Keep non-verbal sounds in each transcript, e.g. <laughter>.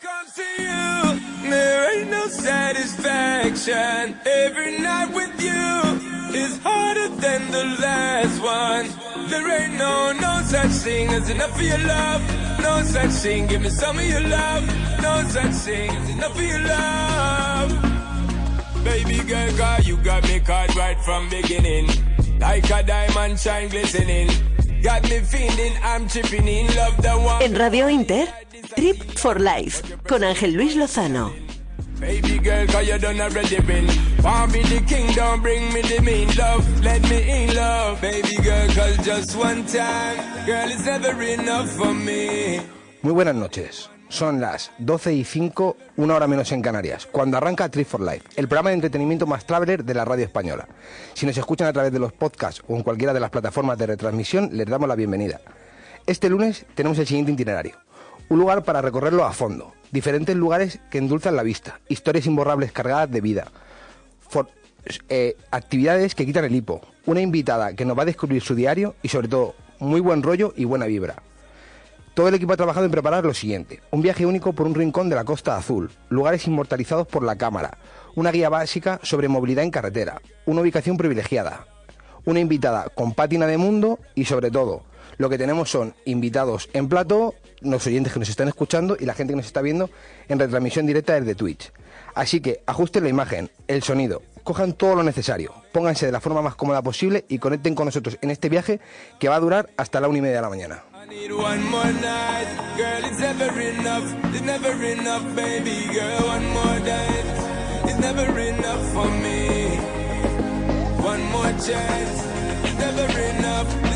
comes to you, there ain't no satisfaction. Every night with you is harder than the last one. There ain't no, no such thing as enough of your love. No such thing, give me some of your love. No such thing as enough of your love. Baby girl, cause you got me caught right from beginning. Like a diamond shine glistening. Got me feeling I'm tripping in love the one. En Radio Inter, Trip for Life, con Ángel Luis Lozano. Baby girl, cause you done already been. Want be the king, don't bring me the mean love. Let me in love. Baby girl, cause just one time. Girl, it's never enough for me. Muy buenas noches. Son las 12 y 5, una hora menos en Canarias, cuando arranca Trip for Life, el programa de entretenimiento más traveler de la radio española. Si nos escuchan a través de los podcasts o en cualquiera de las plataformas de retransmisión, les damos la bienvenida. Este lunes tenemos el siguiente itinerario. Un lugar para recorrerlo a fondo, diferentes lugares que endulzan la vista, historias imborrables cargadas de vida, eh, actividades que quitan el hipo, una invitada que nos va a descubrir su diario y sobre todo muy buen rollo y buena vibra. Todo el equipo ha trabajado en preparar lo siguiente. Un viaje único por un rincón de la Costa Azul, lugares inmortalizados por la cámara, una guía básica sobre movilidad en carretera, una ubicación privilegiada, una invitada con pátina de mundo y sobre todo, lo que tenemos son invitados en plato, los oyentes que nos están escuchando y la gente que nos está viendo en retransmisión directa desde Twitch. Así que ajusten la imagen, el sonido, cojan todo lo necesario, pónganse de la forma más cómoda posible y conecten con nosotros en este viaje que va a durar hasta la una y media de la mañana. One more chance. Never enough.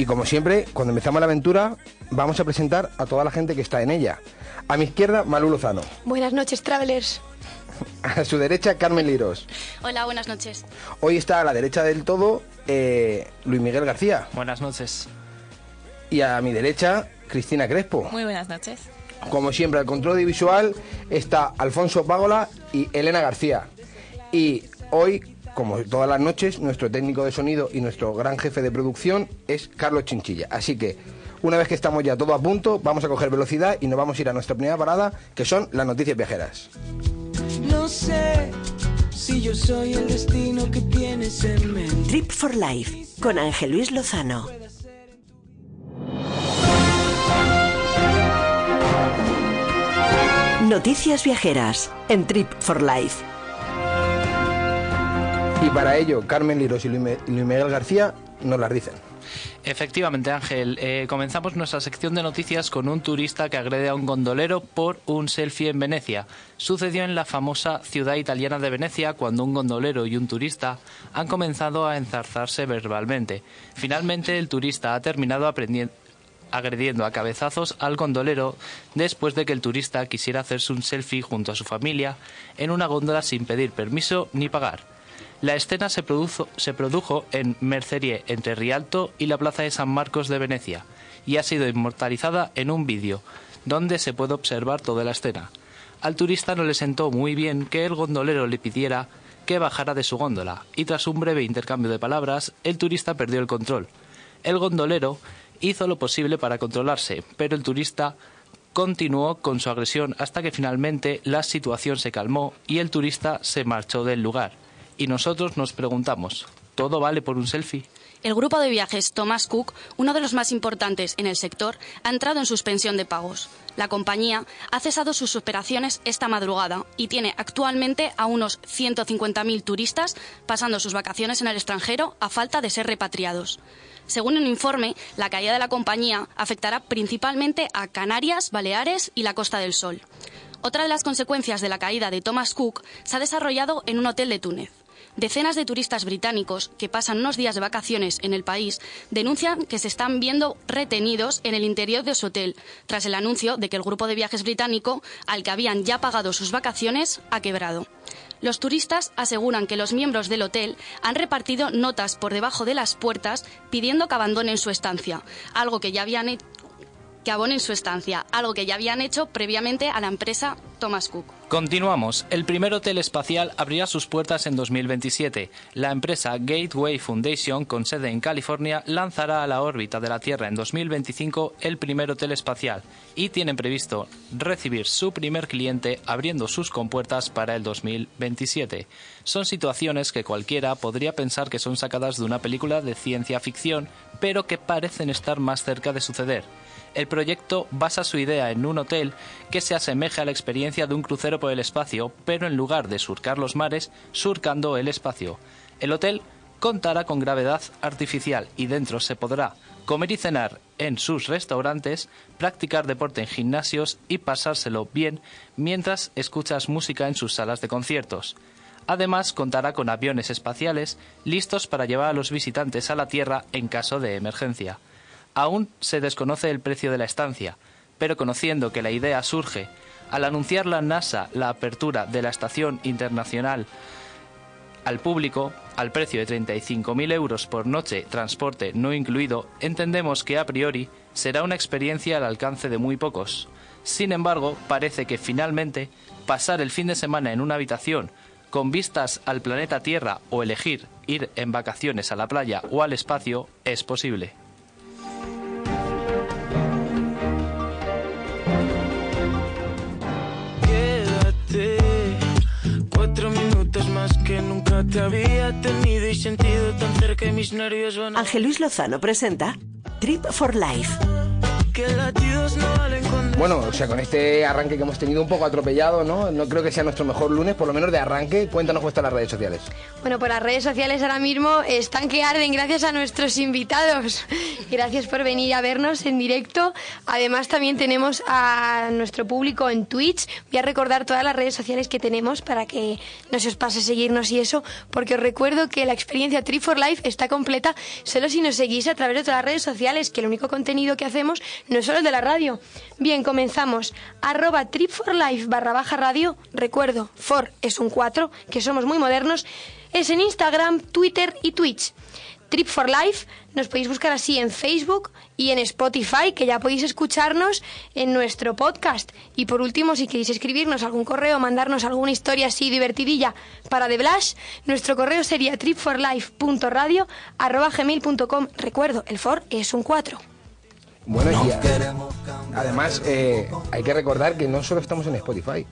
Y como siempre, cuando empezamos la aventura, vamos a presentar a toda la gente que está en ella. A mi izquierda, Malu Lozano. Buenas noches, travelers. <laughs> A su derecha, Carmen Liros. Hola, buenas noches. Hoy está a la derecha del todo, eh, Luis Miguel García. Buenas noches. Y a mi derecha, Cristina Crespo. Muy buenas noches. Como siempre, al control audiovisual está Alfonso Págola y Elena García. Y hoy, como todas las noches, nuestro técnico de sonido y nuestro gran jefe de producción es Carlos Chinchilla. Así que, una vez que estamos ya todo a punto, vamos a coger velocidad y nos vamos a ir a nuestra primera parada, que son las noticias viajeras. No sé si yo soy el destino que tienes en mente. Trip for Life, con Ángel Luis Lozano. Noticias viajeras en Trip for Life. Y para ello, Carmen Liros y Luis Miguel García nos las dicen. Efectivamente, Ángel, eh, comenzamos nuestra sección de noticias con un turista que agrede a un gondolero por un selfie en Venecia. Sucedió en la famosa ciudad italiana de Venecia cuando un gondolero y un turista han comenzado a enzarzarse verbalmente. Finalmente, el turista ha terminado agrediendo a cabezazos al gondolero después de que el turista quisiera hacerse un selfie junto a su familia en una góndola sin pedir permiso ni pagar. La escena se produjo, en Mercerie, entre Rialto y la Plaza de San Marcos de Venecia, y ha sido inmortalizada en un vídeo, donde se puede observar toda la escena. Al turista no le sentó muy bien que el gondolero le pidiera que bajara de su góndola, y tras un breve intercambio de palabras, el turista perdió el control. El gondolero hizo lo posible para controlarse, pero el turista continuó con su agresión hasta que finalmente la situación se calmó y el turista se marchó del lugar. Y nosotros nos preguntamos, ¿todo vale por un selfie? El grupo de viajes Thomas Cook, uno de los más importantes en el sector, ha entrado en suspensión de pagos. La compañía ha cesado sus operaciones esta madrugada y tiene actualmente a unos 150.000 turistas pasando sus vacaciones en el extranjero a falta de ser repatriados. Según un informe, la caída de la compañía afectará principalmente a Canarias, Baleares y la Costa del Sol. Otra de las consecuencias de la caída de Thomas Cook se ha desarrollado en un hotel de Túnez. Decenas de turistas británicos que pasan unos días de vacaciones en el país denuncian que se están viendo retenidos en el interior de su hotel tras el anuncio de que el grupo de viajes británico, al que habían ya pagado sus vacaciones, ha quebrado. Los turistas aseguran que los miembros del hotel han repartido notas por debajo de las puertas pidiendo que abandonen su estancia, algo que ya habían que abonen su estancia, algo que ya habían hecho previamente a la empresa Thomas Cook. Continuamos. El primer hotel espacial abrirá sus puertas en 2027. La empresa Gateway Foundation, con sede en California, lanzará a la órbita de la Tierra en 2025 el primer hotel espacial y tienen previsto recibir su primer cliente abriendo sus compuertas para el 2027. Son situaciones que cualquiera podría pensar que son sacadas de una película de ciencia ficción, pero que parecen estar más cerca de suceder. El proyecto basa su idea en un hotel que se asemeja a la experiencia de un crucero por el espacio, pero en lugar de surcar los mares, surcando el espacio. El hotel contará con gravedad artificial y dentro se podrá comer y cenar en sus restaurantes, practicar deporte en gimnasios y pasárselo bien mientras escuchas música en sus salas de conciertos. Además, contará con aviones espaciales listos para llevar a los visitantes a la Tierra en caso de emergencia. Aún se desconoce el precio de la estancia, pero conociendo que la idea surge al anunciar la NASA la apertura de la Estación Internacional al público al precio de 35.000 euros por noche, transporte no incluido, entendemos que a priori será una experiencia al alcance de muy pocos. Sin embargo, parece que finalmente pasar el fin de semana en una habitación con vistas al planeta Tierra o elegir ir en vacaciones a la playa o al espacio es posible. Ángel Luis Lozano presenta Trip for Life. Bueno, o sea, con este arranque que hemos tenido un poco atropellado, ¿no? No creo que sea nuestro mejor lunes, por lo menos de arranque. Cuéntanos cómo están las redes sociales. Bueno, pues las redes sociales ahora mismo están que arden gracias a nuestros invitados. <laughs> Gracias por venir a vernos en directo. Además, también tenemos a nuestro público en Twitch. Voy a recordar todas las redes sociales que tenemos para que no se os pase seguirnos y eso, porque os recuerdo que la experiencia Trip for Life está completa solo si nos seguís a través de todas las redes sociales, que el único contenido que hacemos no solo de la radio. Bien, comenzamos. Arroba Trip for Life barra baja radio. Recuerdo, for es un 4, que somos muy modernos. Es en Instagram, Twitter y Twitch. Trip for Life, nos podéis buscar así en Facebook y en Spotify, que ya podéis escucharnos en nuestro podcast. Y por último, si queréis escribirnos algún correo, mandarnos alguna historia así divertidilla para The Blash, nuestro correo sería tripforlife.radio.gmail.com. Recuerdo, el for es un 4. Bueno, y a- además eh, hay que recordar que no solo estamos en Spotify.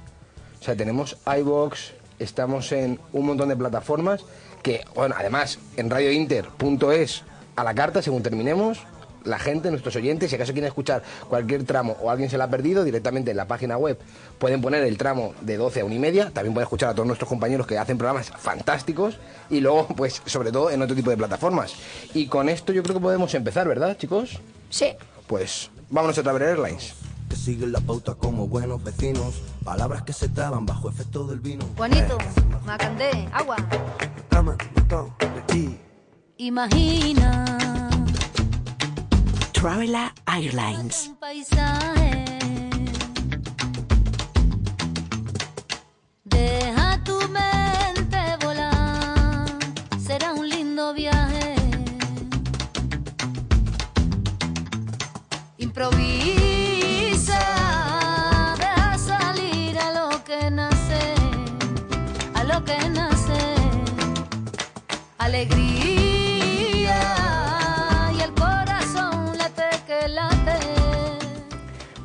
O sea, tenemos iBox, estamos en un montón de plataformas que, bueno, además en radiointer.es a la carta, según terminemos, la gente, nuestros oyentes, si acaso quieren escuchar cualquier tramo o alguien se la ha perdido, directamente en la página web pueden poner el tramo de 12 a 1 y media, también pueden escuchar a todos nuestros compañeros que hacen programas fantásticos y luego, pues, sobre todo en otro tipo de plataformas. Y con esto yo creo que podemos empezar, ¿verdad, chicos? Sí. Pues vámonos a Traveler Airlines. que siguen la pauta como buenos vecinos. Palabras que se traban bajo efecto del vino. Juanito, Macandé, agua. Imagina Traveler Airlines. un paisaje.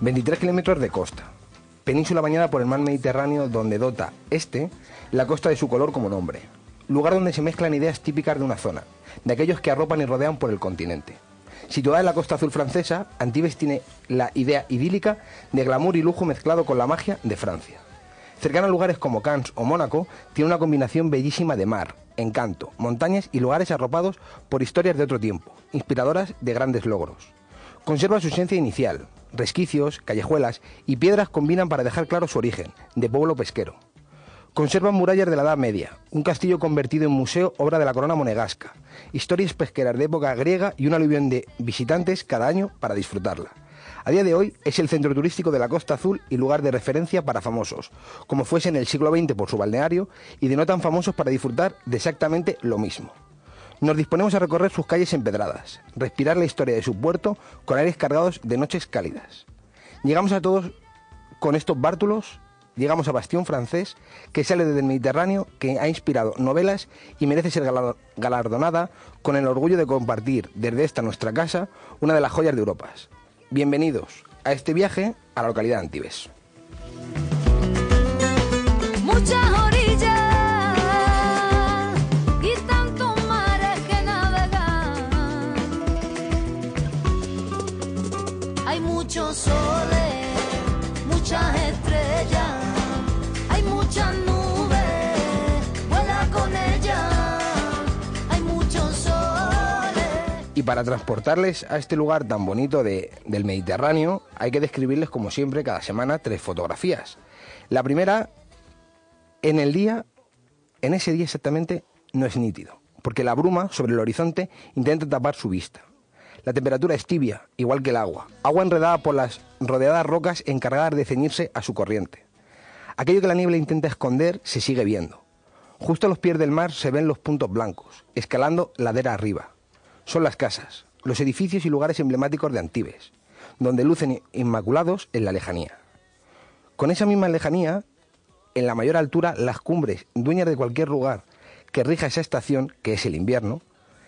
23 kilómetros de costa. Península bañada por el mar Mediterráneo donde dota este la costa de su color como nombre. Lugar donde se mezclan ideas típicas de una zona, de aquellos que arropan y rodean por el continente. Situada en la costa azul francesa, Antibes tiene la idea idílica de glamour y lujo mezclado con la magia de Francia. Cercana a lugares como Cannes o Mónaco, tiene una combinación bellísima de mar, encanto, montañas y lugares arropados por historias de otro tiempo, inspiradoras de grandes logros. Conserva su esencia inicial. Resquicios, callejuelas y piedras combinan para dejar claro su origen, de pueblo pesquero. Conserva murallas de la Edad Media, un castillo convertido en museo, obra de la corona monegasca, historias pesqueras de época griega y un aluvión de visitantes cada año para disfrutarla. A día de hoy es el centro turístico de la Costa Azul y lugar de referencia para famosos, como fuese en el siglo XX por su balneario y de no tan famosos para disfrutar de exactamente lo mismo. Nos disponemos a recorrer sus calles empedradas, respirar la historia de su puerto con aires cargados de noches cálidas. Llegamos a todos con estos bártulos, llegamos a Bastión francés, que sale desde el Mediterráneo, que ha inspirado novelas y merece ser galardonada con el orgullo de compartir desde esta nuestra casa una de las joyas de Europa. Bienvenidos a este viaje a la localidad de Antibes. Muchos soles, muchas estrellas, hay muchas nubes, con. Hay muchos soles. Y para transportarles a este lugar tan bonito de- del Mediterráneo, hay que describirles, como siempre, cada semana tres fotografías. La primera, en el día, en ese día exactamente, no es nítido, porque la bruma sobre el horizonte intenta tapar su vista. La temperatura es tibia, igual que el agua, agua enredada por las rodeadas rocas encargadas de ceñirse a su corriente. Aquello que la niebla intenta esconder se sigue viendo. Justo a los pies del mar se ven los puntos blancos, escalando ladera arriba. Son las casas, los edificios y lugares emblemáticos de Antibes, donde lucen inmaculados en la lejanía. Con esa misma lejanía, en la mayor altura, las cumbres, dueñas de cualquier lugar que rija esa estación, que es el invierno,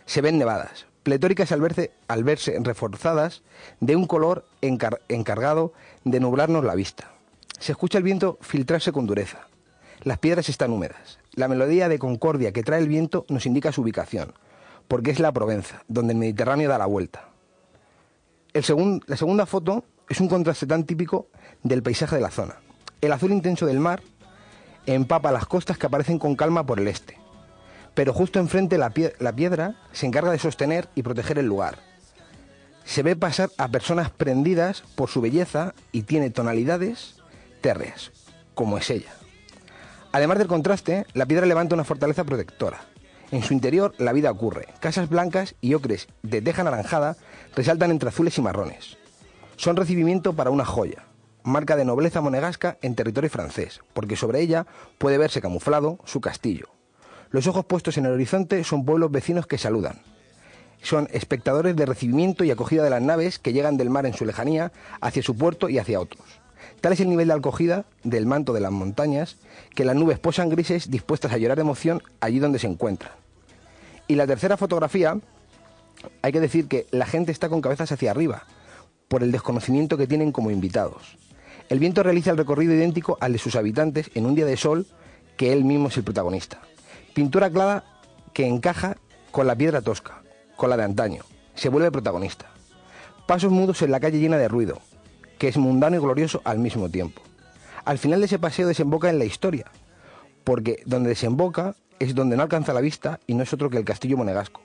se ven nevadas, pletóricas al verse, al verse reforzadas de un color encar- encargado de nublarnos la vista. Se escucha el viento filtrarse con dureza. Las piedras están húmedas. La melodía de concordia que trae el viento nos indica su ubicación, porque es la Provenza, donde el Mediterráneo da la vuelta. El la segunda foto es un contraste tan típico del paisaje de la zona. El azul intenso del mar empapa las costas que aparecen con calma por el este. Pero justo enfrente la, la piedra se encarga de sostener y proteger el lugar. Se ve pasar a personas prendidas por su belleza y tiene tonalidades térreas, como es ella. Además del contraste, la piedra levanta una fortaleza protectora. En su interior la vida ocurre. Casas blancas y ocres de teja anaranjada resaltan entre azules y marrones. Son recibimiento para una joya, marca de nobleza monegasca en territorio francés, porque sobre ella puede verse camuflado su castillo. Los ojos puestos en el horizonte son pueblos vecinos que saludan. Son espectadores de recibimiento y acogida de las naves que llegan del mar en su lejanía hacia su puerto y hacia otros. Tal es el nivel de acogida del manto de las montañas que las nubes posan grises dispuestas a llorar de emoción allí donde se encuentran. Y la tercera fotografía, hay que decir que la gente está con cabezas hacia arriba, por el desconocimiento que tienen como invitados. El viento realiza el recorrido idéntico al de sus habitantes en un día de sol que él mismo es el protagonista. Pintura clara que encaja con la piedra tosca, con la de antaño. Se vuelve protagonista. Pasos mudos en la calle llena de ruido, que es mundano y glorioso al mismo tiempo. Al final de ese paseo desemboca en la historia, porque donde desemboca es donde no alcanza la vista y no es otro que el castillo monegasco.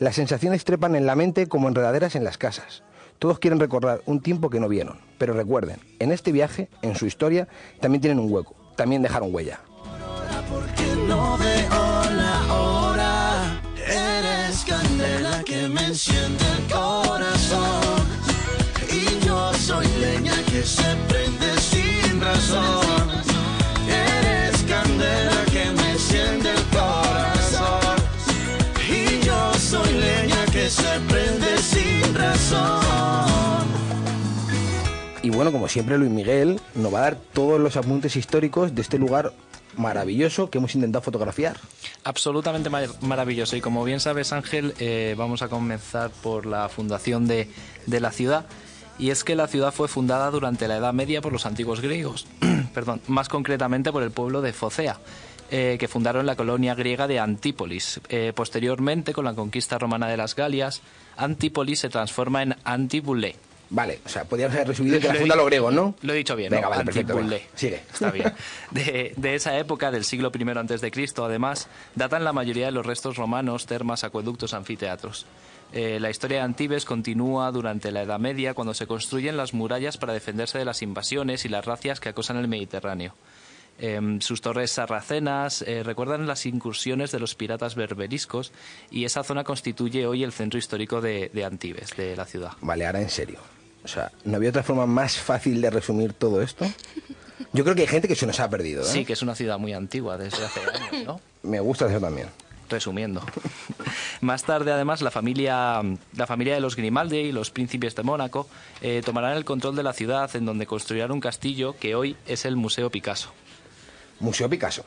Las sensaciones trepan en la mente como enredaderas en las casas. Todos quieren recordar un tiempo que no vieron, pero recuerden, en este viaje, en su historia, también tienen un hueco, también dejaron huella. Me enciende el corazón. Y yo soy leña que se prende sin razón. Eres candela que me enciende el corazón. Y yo soy leña que se prende sin razón. Y bueno, como siempre, Luis Miguel nos va a dar todos los apuntes históricos de este lugar maravilloso que hemos intentado fotografiar. Absolutamente mar- maravilloso. Y como bien sabes, Ángel, eh, vamos a comenzar por la fundación de, de la ciudad. Y es que la ciudad fue fundada durante la Edad Media por los antiguos griegos, <clears throat> perdón, más concretamente por el pueblo de Focea, eh, que fundaron la colonia griega de Antípolis. Eh, posteriormente, con la conquista romana de las Galias, Antípolis se transforma en Antibulé. Vale, o sea, podríamos haber resumido que la funda los griegos, ¿no? Lo he dicho bien, Venga, ¿no? vale, perfecto, venga, sigue. Está bien. <laughs> De, de esa época, del siglo I antes de Cristo, además, datan la mayoría de los restos romanos, termas, acueductos, anfiteatros. Eh, la historia de Antibes continúa durante la Edad Media, cuando se construyen las murallas para defenderse de las invasiones y las racias que acosan el Mediterráneo. Em, sus torres sarracenas eh, recuerdan las incursiones de los piratas berberiscos y esa zona constituye hoy el centro histórico de, de Antibes, de la ciudad. Vale, ahora en serio. O sea, ¿no había otra forma más fácil de resumir todo esto? Yo creo que hay gente que se nos ha perdido, ¿eh? Sí, que es una ciudad muy antigua desde hace años, ¿no? Me gusta eso también. Resumiendo. <laughs> Más tarde, además, la familia, la familia de los Grimaldi y los príncipes de Mónaco eh, tomarán el control de la ciudad en donde construirán un castillo que hoy es el Museo Picasso. Museo Picasso.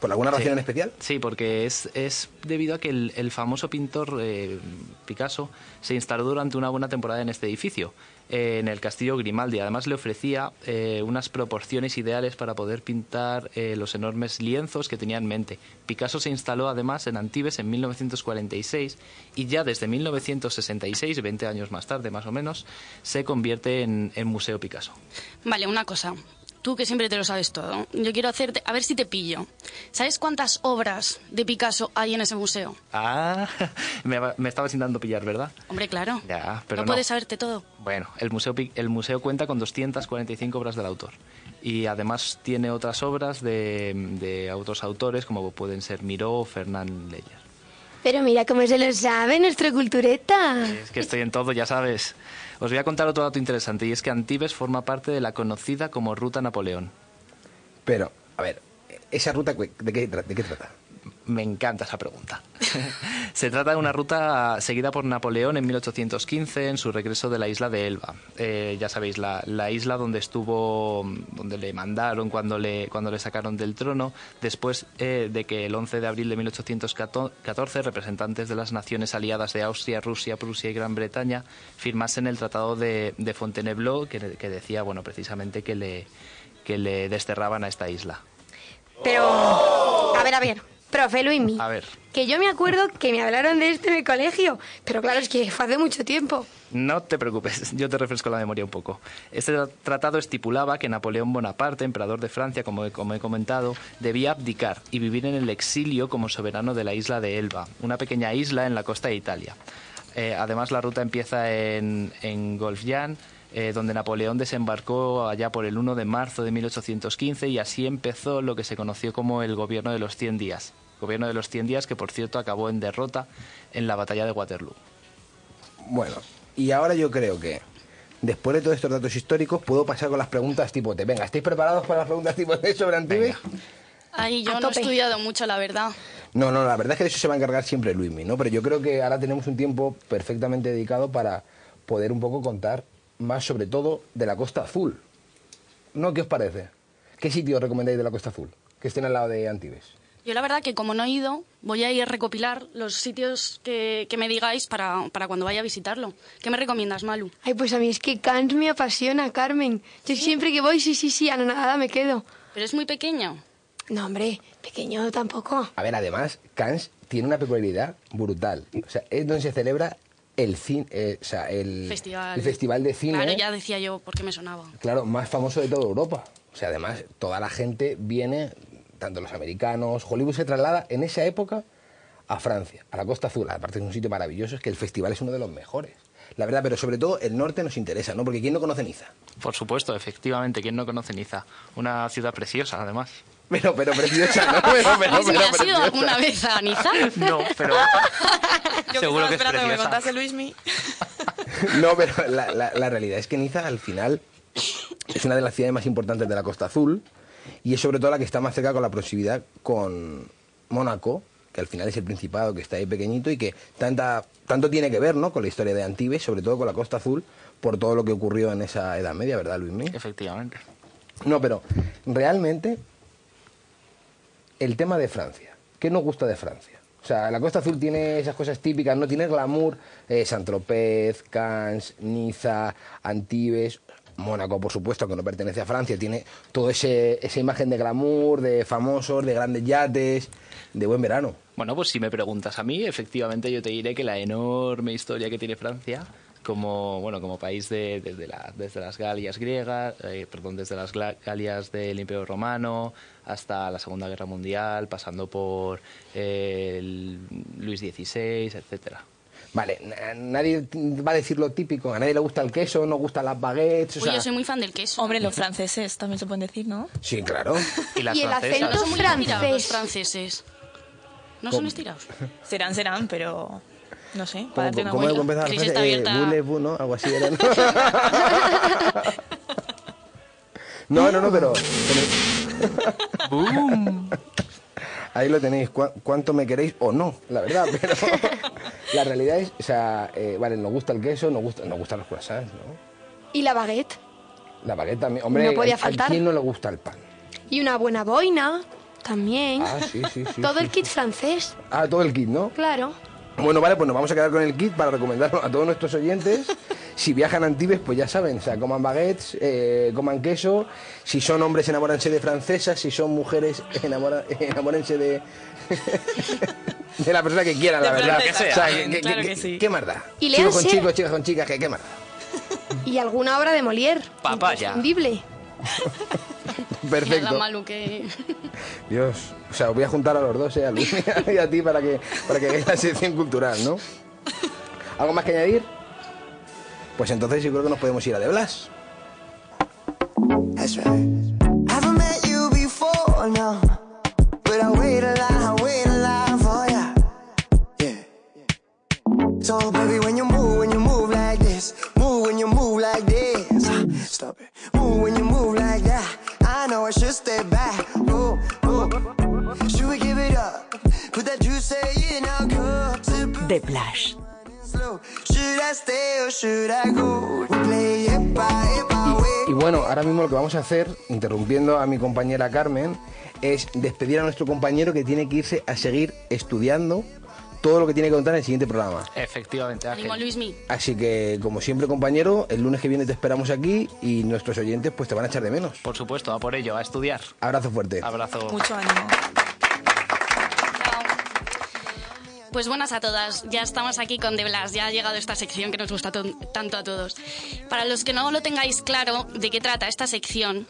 ¿Por alguna razón Sí. en especial? Sí, porque es, es debido a que el, el famoso pintor eh, Picasso se instaló durante una buena temporada en este edificio, en el castillo Grimaldi. Además le ofrecía eh, unas proporciones ideales para poder pintar eh, los enormes lienzos que tenía en mente. Picasso se instaló además en Antibes en 1946 y ya desde 1966, 20 años más tarde más o menos, se convierte en, en Museo Picasso. Vale, una cosa. Tú que siempre te lo sabes todo. Yo quiero hacerte, a ver si te pillo. ¿Sabes cuántas obras de Picasso hay en ese museo? Ah, <laughs> me, me estabas intentando pillar, ¿verdad? Hombre, claro. Ya, pero no, no. puedes saberte todo. Bueno, el museo, el museo cuenta con 245 obras del autor. Y además tiene otras obras de, de otros autores, como pueden ser Miró o Fernán Leyer. Pero mira cómo se lo sabe nuestra cultureta. Es que estoy en todo, ya sabes. Os voy a contar otro dato interesante, y es que Antibes forma parte de la conocida como Ruta Napoleón. Pero, a ver, ¿esa ruta de qué, de qué trata? Me encanta esa pregunta. <laughs> Se trata de una ruta seguida por Napoleón en 1815 en su regreso de la isla de Elba. Eh, ya sabéis, la, la isla donde estuvo, donde le mandaron cuando le, cuando le sacaron del trono, después eh, de que el 11 de abril de 1814 representantes de las naciones aliadas de Austria, Rusia, Prusia y Gran Bretaña firmasen el Tratado de, de Fontainebleau que, que decía, bueno, precisamente que le, que le desterraban a esta isla. Pero, a ver, a ver, profe Luismi. A ver. Que yo me acuerdo que me hablaron de esto en el colegio, pero claro, es que fue hace mucho tiempo. No te preocupes, <laughs> yo te refresco la memoria un poco. Este tra- tratado estipulaba que Napoleón Bonaparte, emperador de Francia, como he, como he comentado, debía abdicar y vivir en el exilio como soberano de la isla de Elba, una pequeña isla en la costa de Italia. Eh, además, la ruta empieza en, en Golfjan, eh, donde Napoleón desembarcó allá por el 1 de marzo de 1815 y así empezó lo que se conoció como el gobierno de los 100 días. Gobierno de los 100 días que, por cierto, acabó en derrota en la batalla de Waterloo. Bueno, y ahora yo creo que después de todos estos datos históricos puedo pasar con las preguntas tipo T. Venga, ¿estáis preparados para las preguntas tipo T sobre Antibes? Ay, yo no he estudiado mucho, la verdad. No, no, la verdad es que de eso se va a encargar siempre Luismi, ¿no? Pero yo creo que ahora tenemos un tiempo perfectamente dedicado para poder un poco contar más sobre todo de la Costa Azul. ¿No? ¿Qué os parece? ¿Qué sitio recomendáis de la Costa Azul? Que estén al lado de Antibes. Yo la verdad que como no he ido, voy a ir a recopilar los sitios que, que me digáis para, para cuando vaya a visitarlo. ¿Qué me recomiendas, Malu? Ay, pues a mí es que Cannes me apasiona, Carmen. Yo siempre que voy, sí, sí, sí, a nada me quedo. Pero es muy pequeño. No, hombre, pequeño tampoco. A ver, además, Cannes tiene una peculiaridad brutal. O sea, es donde se celebra el cine, eh, o sea, el Festival. el festival de cine. Claro, ya decía yo por qué me sonaba. claro, más famoso de toda Europa. O sea, además, toda la gente viene, tanto los americanos, Hollywood se traslada en esa época a Francia, a la Costa Azul. Aparte es un sitio maravilloso, es que el festival es uno de los mejores. La verdad, pero sobre todo el norte nos interesa, ¿no? Porque ¿quién no conoce Niza? Por supuesto, efectivamente, ¿quién no conoce Niza? Una ciudad preciosa, además. Pero, pero preciosa, ¿no? Pero, pero, Luismi, pero ¿Has ido alguna vez a Niza? No, pero <laughs> Yo seguro que es esperando que me preciosa. contase Luismi. <laughs> No, pero la, la- la realidad es que Niza al final es una de las ciudades más importantes de la Costa Azul y es sobre todo la que está más cerca con la proximidad con Mónaco, que al final es el principado que está ahí pequeñito y que tanta, tanto tiene que ver ¿no? con la historia de Antibes, sobre todo con la Costa Azul, por todo lo que ocurrió en esa Edad Media, ¿verdad, Luismi? efectivamente. No, pero realmente el tema de Francia. ¿Qué nos gusta de Francia? O sea, la Costa Azul tiene esas cosas típicas, no tiene glamour. Eh, Saint-Tropez, Cannes, Niza, Antibes, Mónaco, por supuesto, que no pertenece a Francia, tiene toda esa imagen de glamour, de famosos, de grandes yates, de buen verano. Bueno, pues si me preguntas a mí, efectivamente yo te diré que la enorme historia que tiene Francia, como bueno como país de, desde, la- desde las Galias griegas, eh, perdón, desde las Galias del Imperio Romano hasta la Segunda Guerra Mundial, pasando por eh, el Luis XVI, etcétera. Vale, na- nadie va a decir lo típico, a nadie le gusta el queso, no gustan las baguettes, o Uy, sea... yo soy muy fan del queso. Hombre, los franceses también se pueden decir, ¿no? Sí, claro. Y las Y el acento No son muy estirados los francés. franceses. ¿No son estirados? Serán, serán, pero no sé, ¿Cómo, para cómo abuela. empezaba la frase? está abierta. voulez-vous, ¿no? Algo así era, ¿no? <laughs> no, no, pero... Ahí lo tenéis. ¿Cuá- ¿Cuánto me queréis o no? La verdad, pero... <laughs> La realidad es, o sea, eh, vale, nos gusta el queso, nos, gusta, nos gustan los croissants, ¿no? Y la baguette. La baguette también. Hombre, No podía ¿a- faltar. ¿a quién no le gusta el pan? Y una buena boina también. Ah, sí, sí, sí. <laughs> Todo sí, el kit francés, Ah, todo el kit, ¿no? claro. Bueno, vale, pues nos vamos a quedar con el kit para recomendarlo a todos nuestros oyentes. Si viajan a Antibes, pues ya saben, o sea, coman baguettes, eh, coman queso. Si son hombres, enamórense de francesas. Si son mujeres, enamora- enamórense de... <laughs> de la persona que quieran, la De verdad. O sea, que- que- Claro que- que sí. ¿Qué más da? Y Chicos con chicos, chicas con chicas, ¿qué, qué más da? Y alguna obra de Molière. Papaya. Imprescindible. Perfecto. Nada malo que... Dios, o sea, os voy a juntar a los dos, ¿eh? a Luis <laughs> y a ti para que, para que hagáis la sección cultural, ¿no? ¿Algo más que añadir? Pues entonces yo creo que nos podemos ir a De Blas. That's right. Haven't met you before, no. But I wait a lot, I wait a lot for ya. Yeah. So, baby, when you move, when you move like this, move when you move like this. Ah, Stop it. Move when you move like that. I know I should stay back. Oh, The Blush. slow. Should I stay or should I go? We play it by it by way. Y bueno, ahora mismo lo que vamos a hacer, interrumpiendo a mi compañera Carmen, es despedir a nuestro compañero que tiene que irse a seguir estudiando todo lo que tiene que contar en el siguiente programa. Efectivamente, Ánimo, Ángel. Luismi. Así que, como siempre, compañero, el lunes que viene te esperamos aquí y nuestros oyentes pues te van a echar de menos. Por supuesto, a por ello, a estudiar. Abrazo fuerte. Abrazo. Mucho ánimo. Pues buenas a todas, ya estamos aquí con De Blas, ya ha llegado esta sección que nos gusta tanto a todos. Para los que no lo tengáis claro de qué trata esta sección,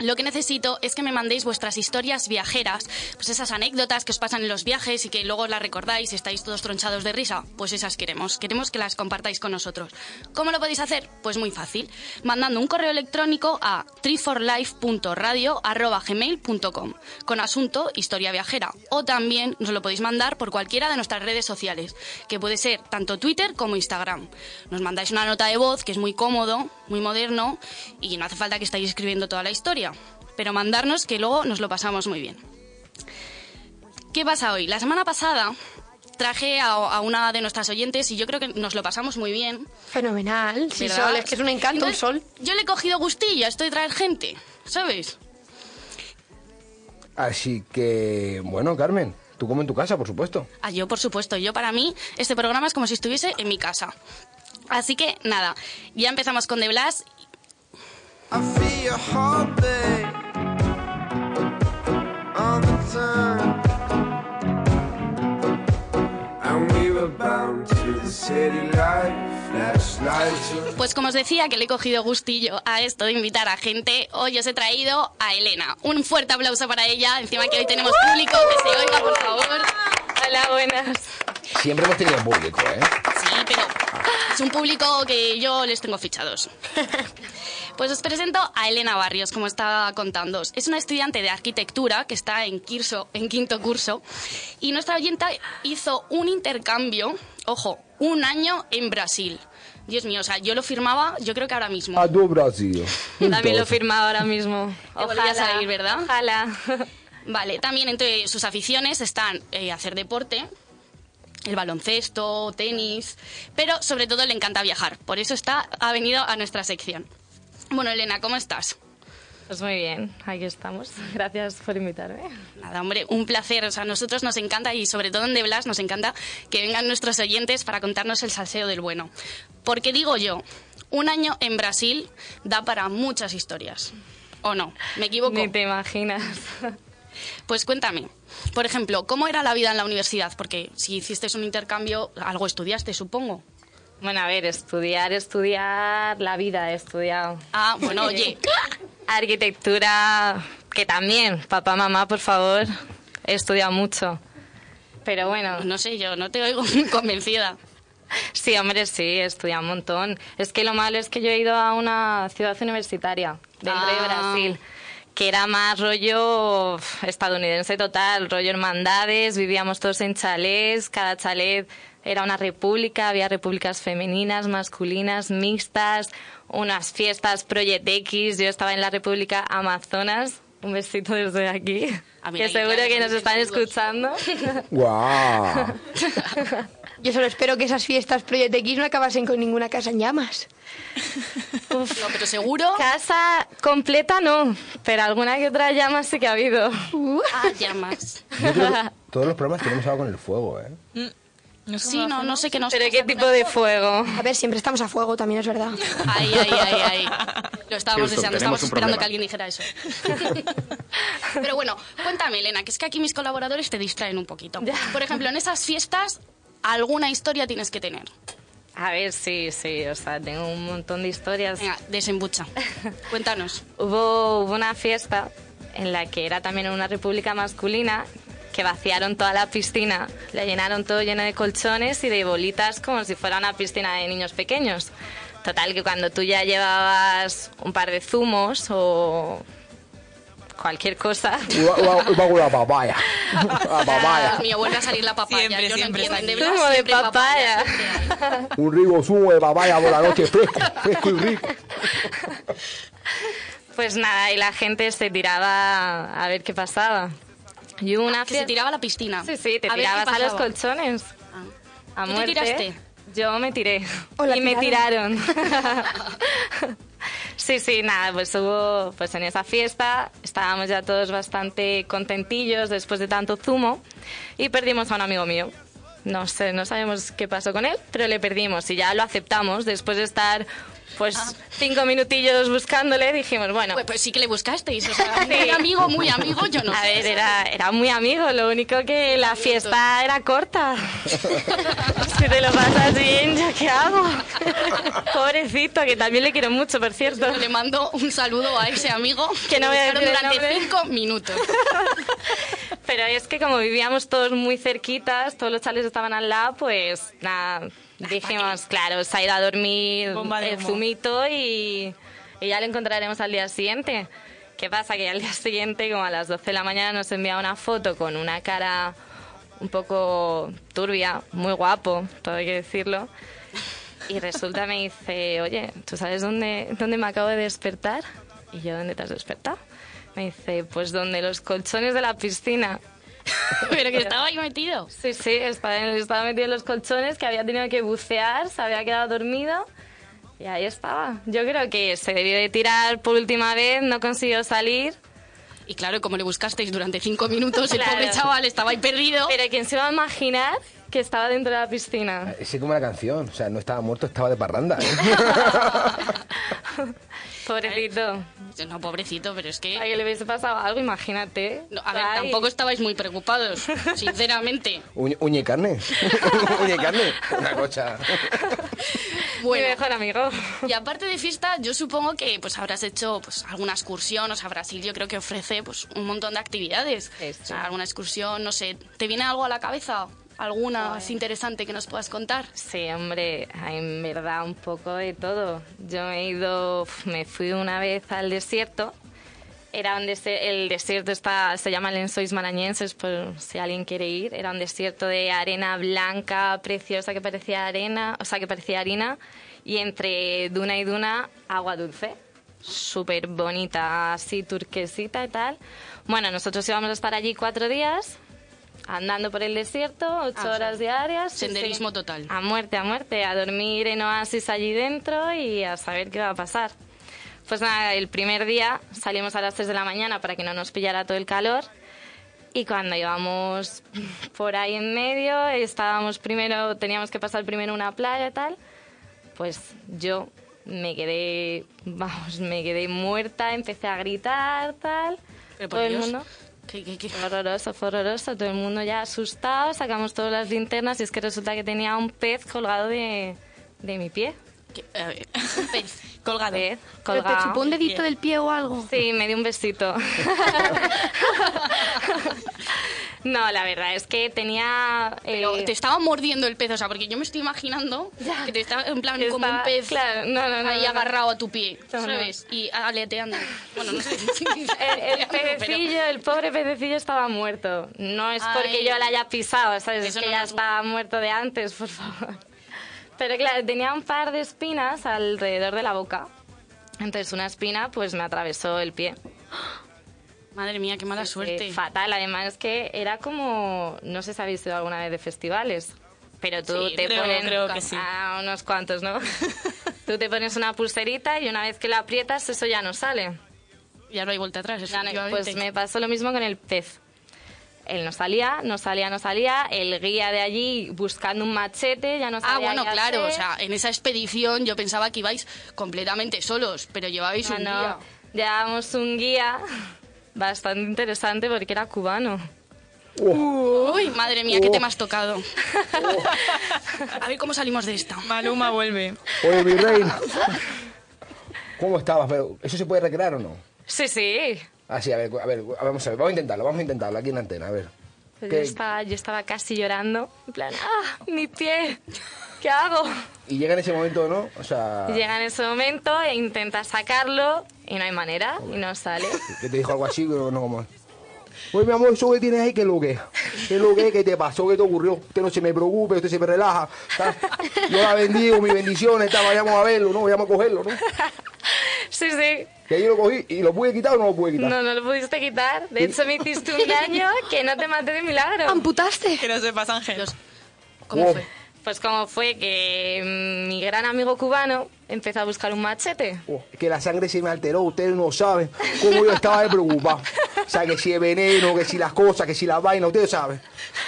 lo que necesito es que me mandéis vuestras historias viajeras, pues esas anécdotas que os pasan en los viajes y que luego las recordáis y estáis todos tronchados de risa, pues esas queremos, queremos que las compartáis con nosotros. ¿Cómo lo podéis hacer? Pues muy fácil, mandando un correo electrónico a treeforlife.radio@gmail.com con asunto historia viajera o también nos lo podéis mandar por cualquiera de nuestras redes sociales, que puede ser tanto Twitter como Instagram. Nos mandáis una nota de voz que es muy cómodo, muy moderno y no hace falta que estáis escribiendo toda la historia, pero mandarnos que luego nos lo pasamos muy bien. ¿Qué pasa hoy? La semana pasada traje a, a una de nuestras oyentes y yo creo que nos lo pasamos muy bien. Fenomenal. Sí, ¿verdad? Sol, es que es un encanto, un Entonces, sol. Yo le he cogido gustillo a esto de traer gente, ¿sabes? Así que, bueno, Carmen, tú como en tu casa, por supuesto. Ah, yo, por supuesto. Yo, para mí, este programa es como si estuviese en mi casa. Así que, nada, ya empezamos con The Blas. I feel your heartbeat all the time. And we were bound to the city life, flashlights. Pues como os decía que le he cogido gustillo a esto de invitar a gente, hoy os he traído a Elena. Un fuerte aplauso para ella. Encima que hoy tenemos público, que se oiga, por favor. Hola, buenas. Siempre hemos tenido público, ¿eh? Sí, pero es un público que yo les tengo fichados. <laughs> Pues os presento a Elena Barrios, como estaba contando. Es una estudiante de arquitectura que está en, Quirso, en quinto curso y nuestra oyenta hizo un intercambio, ojo, un año en Brasil. Dios mío, o sea, yo lo firmaba, yo creo que ahora mismo. A tu Brasil. También lo firmaba ahora mismo. Volvías a ir, ¿verdad? Ojalá. Vale, también entre sus aficiones están eh, hacer deporte, el baloncesto, tenis, pero sobre todo le encanta viajar. Por eso está, ha venido a nuestra sección. Bueno, Elena, ¿cómo estás? Pues muy bien, aquí estamos. <laughs> Gracias por invitarme. Nada, hombre, un placer. O sea, a nosotros nos encanta y sobre todo en De Blas nos encanta que vengan nuestros oyentes para contarnos el salseo del bueno. Porque digo yo, un año en Brasil da para muchas historias. ¿O no? ¿Me equivoco? Ni te imaginas. <laughs> Pues cuéntame, por ejemplo, ¿cómo era la vida en la universidad? Porque si hiciste un intercambio, algo estudiaste, supongo. Bueno, a ver, estudiar, estudiar, la vida he estudiado. Ah, bueno, oye, <laughs> Arquitectura, que también, papá, mamá, por favor, he estudiado mucho. Pero bueno, no sé, yo no te oigo muy convencida. sí, hombre, sí, he estudiado un montón. Es que lo malo es que yo he ido a una ciudad universitaria dentro de Ah. Brasil, que era más rollo estadounidense total, rollo hermandades, vivíamos todos en chalés, cada chalet era una república, había repúblicas femeninas, masculinas, mixtas, unas fiestas Project X, yo estaba en la República Amazonas, un besito desde aquí, que seguro que nos están escuchando. ¡Guau! <laughs> Yo solo espero que esas fiestas Project X no acabasen con ninguna casa en llamas. <laughs> No, pero seguro. Casa completa no, pero alguna que otra llama sí que ha habido. Ah, llamas. Yo creo que <laughs> todos los programas tenemos algo con el fuego, ¿eh? Sí, no, no sé qué nos ¿Pero qué tipo de fuego? A ver, siempre estamos a fuego, también es verdad. Ahí, ahí, ahí, ahí. Lo estábamos Houston, deseando, estábamos esperando problema. que alguien dijera eso. <laughs> Pero bueno, cuéntame, Elena, que es que aquí mis colaboradores te distraen un poquito. Por ejemplo, en esas fiestas, alguna historia tienes que tener. A ver, sí, sí, o sea, tengo un montón de historias. Venga, desembucha. <laughs> Cuéntanos. Hubo, hubo una fiesta en la que era también una república masculina que vaciaron toda la piscina, la llenaron todo lleno de colchones y de bolitas como si fuera una piscina de niños pequeños. Total, que cuando tú ya llevabas un par de zumos o cualquier cosa, la papaya. <laughs> La papaya. Mi vuelve a salir la papaya. Siempre, Yo no siempre entiendo, sale. de zumo de siempre papaya. Un rico zumo de papaya por la noche, fresco, fresco y rico. pues nada, y la gente se tiraba a ver qué pasaba. Y hubo una Que se tiraba a la piscina. Sí, sí, te A tirabas a los colchones. A ¿Tú te muerte. tiraste? Yo me tiré. ¿O la y me tiraron? <laughs> sí, sí, nada, pues hubo, pues en esa fiesta estábamos ya todos bastante contentillos después de tanto zumo y perdimos a un amigo mío. No sé, no sabemos qué pasó con él, pero le perdimos y ya lo aceptamos después de estar pues cinco minutillos buscándole, dijimos, bueno, Pues, pues sí que le buscasteis, o sea, <laughs> muy amigo, muy amigo, yo no a sé. ver, era, era muy amigo, lo único que la fiesta era corta. <laughs> si te lo pasas bien, ¿yo qué hago? <laughs> Pobrecito, que también le quiero mucho, por cierto. Le mando un saludo a ese amigo Que no voy a decir durante cinco minutos. Pero es que como vivíamos todos muy cerquitas, todos los chales estaban al lado, pues nada, dijimos, claro, se ha ido a dormir el zumito y, y ya lo encontraremos al día siguiente. ¿Qué pasa? Que al día siguiente, como a las 12 de la mañana, nos envía una foto con una cara un poco turbia, muy guapo, todo hay que decirlo. Y resulta me dice, oye, ¿tú sabes dónde, dónde me acabo de despertar? Y yo, ¿dónde te has despertado? Me dice, pues donde los colchones de la piscina. <laughs> Pero que estaba ahí metido. Sí, sí, estaba, metido en los colchones, que había tenido que bucear, se había quedado dormido. Y ahí estaba. Yo creo que se debió de tirar por última vez, no consiguió salir. Y claro, como le buscasteis durante cinco minutos, el Claro. pobre chaval estaba ahí perdido. Pero ¿quién se va a imaginar que estaba dentro de la piscina? Es como la canción, o sea, no estaba muerto, estaba de parranda. ¿eh? <laughs> <laughs> Pobrecito. No, pobrecito, pero es que... A que le hubiese pasado algo, imagínate. No, a ver, Ay. tampoco estabais muy preocupados, <laughs> sinceramente. Uña, uña y carne. <laughs> uña y carne. Una cosa. <laughs> Bueno, Mi mejor amigo. y aparte de fiesta, yo supongo que pues habrás hecho pues alguna excursión, o sea, Brasil yo creo que ofrece pues un montón de actividades. O sea, alguna excursión, no sé, ¿te viene algo a la cabeza? ¿Alguna así interesante que nos puedas contar? Sí, hombre, en verdad un poco de todo. Yo me he ido, me fui una vez al desierto. Era un el desierto está, se llama Lensois Marañenses, por si alguien quiere ir. Era un desierto de arena blanca, preciosa, que parecía arena, o sea, que parecía harina. Y entre duna y duna, agua dulce. Súper bonita, así turquesita y tal. Bueno, nosotros íbamos a estar allí cuatro días, andando por el desierto, ocho Ah, horas diarias. sí, senderismo sí. total. A muerte, a muerte, a dormir en oasis allí dentro y a saber qué va a pasar. Pues nada, el primer día salimos a las 3 de la mañana para que no nos pillara todo el calor. Y cuando íbamos por ahí en medio, estábamos primero, teníamos que pasar primero una playa y tal. Pues yo me quedé, vamos, me quedé muerta, empecé a gritar, tal. Todo el Dios. mundo. ¿Qué, qué, horroroso, horroroso. Todo el mundo ya asustado. Sacamos todas las linternas y es que resulta que tenía un pez colgado de, de mi pie. <laughs> Colgado. Pez ¿Pero colgado. ¿Te chupó un dedito del pie o algo? Sí, me dio un besito. <laughs> no, la verdad es que tenía... eh, Pero te estaba mordiendo el pez, o sea, porque yo me estoy imaginando que te estaba en plan como un pez claro, no, no, no, ahí agarrado a tu pie. ¿sabes? Y aleteando. Bueno, no sé. <laughs> El, el pececillo, el pobre pececillo estaba muerto. No es porque Ay. yo la haya pisado, ¿sabes? Es que ya estaba muerto de antes, por favor. Pero claro, tenía un par de espinas alrededor de la boca. Entonces una espina pues me atravesó el pie. <gasps> Madre mía, qué mala Sí, suerte. fatal, además que era como... No sé si habéis ido alguna vez de festivales. Pero tú Sí, te creo- pones creo que sí. a unos cuantos, ¿no? <laughs> tú te pones una pulserita y una vez que la aprietas eso ya no sale. Ya no hay vuelta atrás, Ya no- pues me pasó lo mismo con el pez. Él no salía, no salía, no salía. El guía de allí buscando un machete, ya no Ah, sabía bueno, qué claro, o sea, en esa expedición yo pensaba que ibais completamente solos, pero llevabais No, un Ah, no. día. Llevábamos un guía bastante interesante porque era cubano. Uy, madre mía, qué te me has tocado. A ver cómo salimos de esta. Maluma vuelve. Oye, mi reina. ¿Cómo estabas? Pero, ¿Eso se puede recrear o no? Sí, sí. Ah, sí, a ver, a ver, vamos a ver, vamos a intentarlo, vamos a intentarlo aquí en la antena, a ver. Pues ¿Qué- yo, estaba, yo estaba casi llorando. En plan, ¡ah, mi pie! ¿Qué hago? Y llega en ese momento, ¿no? O sea, Llega en ese momento e intenta sacarlo y no hay manera y no sale. que te dijo algo así, pero no como... Oye, mi amor, eso que tienes ahí, ¿qué es lo que es? ¿Qué es lo que es? ¿Qué te pasó? ¿Qué te ocurrió? Usted no se me preocupe, usted se me relaja. ¿tá? Yo la bendigo, mi bendición, está, vayamos a verlo, ¿no? Vayamos a cogerlo, ¿no? Sí, sí. Que ahí lo cogí y lo pude quitar o no lo pude quitar. No, no lo pudiste quitar. De hecho, me hiciste un daño que no te maté de milagro. ¿Amputaste? Que no sepas, Ángel. ¿Cómo Oh. fue? Pues como fue que mm, mi gran amigo cubano empezó a buscar un machete. Oh, que la sangre se me alteró, ustedes no saben cómo yo estaba de preocupado. O sea, que si es veneno, que si las cosas, que si las vainas, ustedes saben.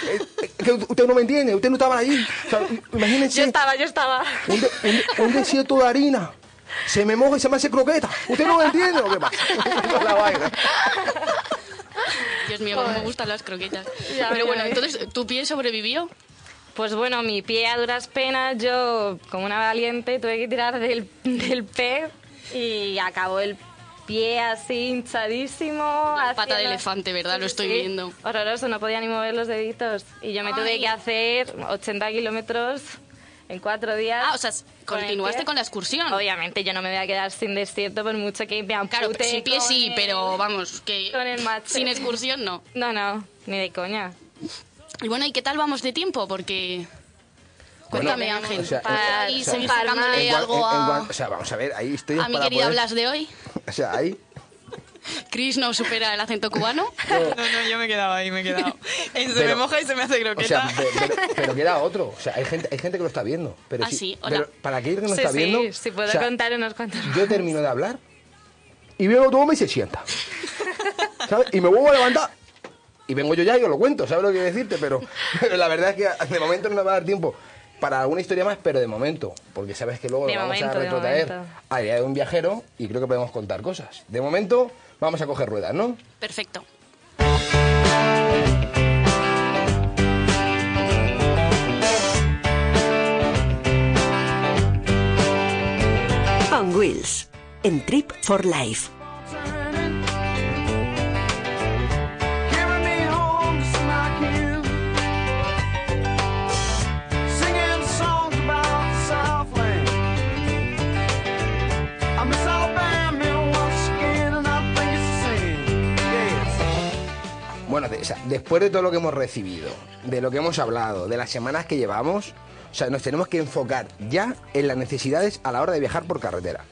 Eh, eh, que usted no me entiende, ustedes no estaban allí. O sea, imagínense Yo estaba, yo estaba. un, de- un un desierto de harina. Se me moja y se me hace croqueta. ¿Usted no me entiende o qué pasa? La vaina. Dios mío, cómo me gustan las croquetas. Ya, Pero bueno, mira, entonces, ¿tu pie sobrevivió? Pues bueno, mi pie a duras penas, yo como una valiente tuve que tirar del, <laughs> del pez y acabó el pie así hinchadísimo. La pata de haciendo- elefante, ¿verdad? Lo estoy viendo. Horroroso, no podía ni mover los deditos. Y yo me tuve Ay. que hacer 80 kilómetros en cuatro días. Ah, o sea, con continuaste pie. con la excursión. Obviamente yo no me voy a quedar sin desierto por mucho que me ampute Claro, sin pie con sí, el- pero vamos, que con el machete. sin excursión no. No, no, ni de coña. Y bueno, ¿y qué tal vamos de tiempo? Porque... Cuéntame, Bueno, Ángel, o sea, para en- o sea, seguir en- sacándole En cuan- algo en- en a, cuan- o sea, vamos a ver, ahí estoy a mi querida poder- Blas de hoy. <laughs> O sea, ahí... Chris no supera el acento cubano. <laughs> No, no, yo me he quedado ahí, me he quedado. <laughs> Eh, se Pero- me moja y se me hace O croqueta. sea, pe- pero, pero que era otro. O sea, hay gente, hay gente que lo está viendo. Pero Ah, si- sí, hola. pero para aquel que no sí, está sí, viendo... sí, puedo o sea, contar unos cuantos. Yo termino de hablar y veo toma y se sienta. ¿Sabes? Y me vuelvo a levantar. Y vengo yo ya y os lo cuento, ¿sabes lo que quiero decirte? Pero, <laughs> pero la verdad es que de momento no me va a dar tiempo para alguna historia más, pero de momento, porque sabes que luego De lo vamos momento, a de retrotraer momento. a la idea de un viajero y creo que podemos contar cosas. De momento, vamos a coger ruedas, ¿no? Perfecto. On Wheels, en Trip for Life. Bueno, de- o sea, después de todo lo que hemos recibido, de lo que hemos hablado, de las semanas que llevamos, o sea, nos tenemos que enfocar ya en las necesidades a la hora de viajar por carretera.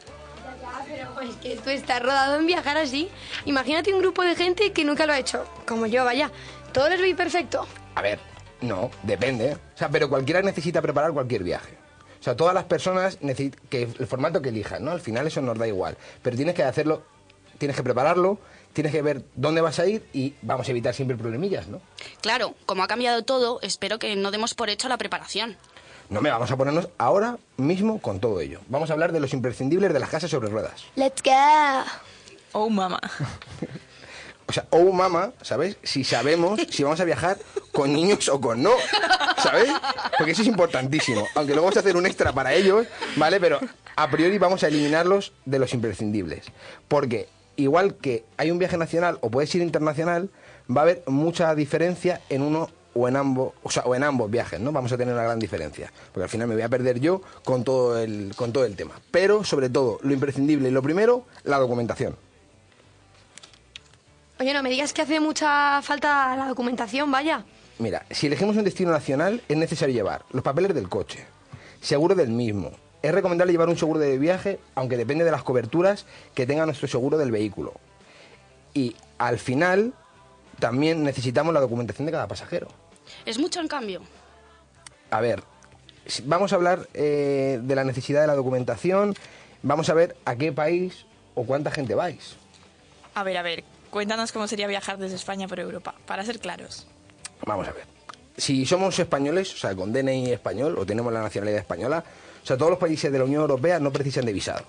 Pero es que tú estás rodado en viajar así. Imagínate un grupo de gente que nunca lo ha hecho, como yo, vaya. Todo les veis perfecto. A ver, no, depende. O sea, pero cualquiera necesita preparar cualquier viaje. O sea, todas las personas necesitan que el formato que elijan, ¿no? Al final eso nos da igual. Pero tienes que hacerlo, tienes que prepararlo, tienes que ver dónde vas a ir y vamos a evitar siempre problemillas, ¿no? Claro, como ha cambiado todo, espero que no demos por hecho la preparación. No me vamos a ponernos ahora mismo con todo ello. Vamos a hablar de los imprescindibles de las casas sobre ruedas. Let's go. Oh, mamá. <laughs> O sea, oh mamá, ¿sabes? Si sabemos si vamos a viajar con niños o con no, ¿sabes? Porque eso es importantísimo. Aunque luego vamos a hacer un extra para ellos, ¿vale? Pero a priori vamos a eliminarlos de los imprescindibles. Porque igual que hay un viaje nacional o puedes ir internacional, va a haber mucha diferencia en uno o en ambos, o sea, o en ambos viajes, ¿no? Vamos a tener una gran diferencia, porque al final me voy a perder yo con todo el con todo el tema. Pero sobre todo, lo imprescindible y lo primero, la documentación. Oye, no me digas que hace mucha falta la documentación, vaya. Mira, si elegimos un destino nacional, es necesario llevar los papeles del coche, seguro del mismo. Es recomendable llevar un seguro de viaje, aunque depende de las coberturas que tenga nuestro seguro del vehículo. Y al final, también necesitamos la documentación de cada pasajero. ¿Es mucho en cambio? A ver, si- vamos a hablar eh, de la necesidad de la documentación, vamos a ver a qué país o cuánta gente vais. A ver, a ver, cuéntanos cómo sería viajar desde España por Europa, para ser claros. Vamos a ver. Si somos españoles, o sea, con DNI español o tenemos la nacionalidad española, o sea, todos los países de la Unión Europea no precisan de visado.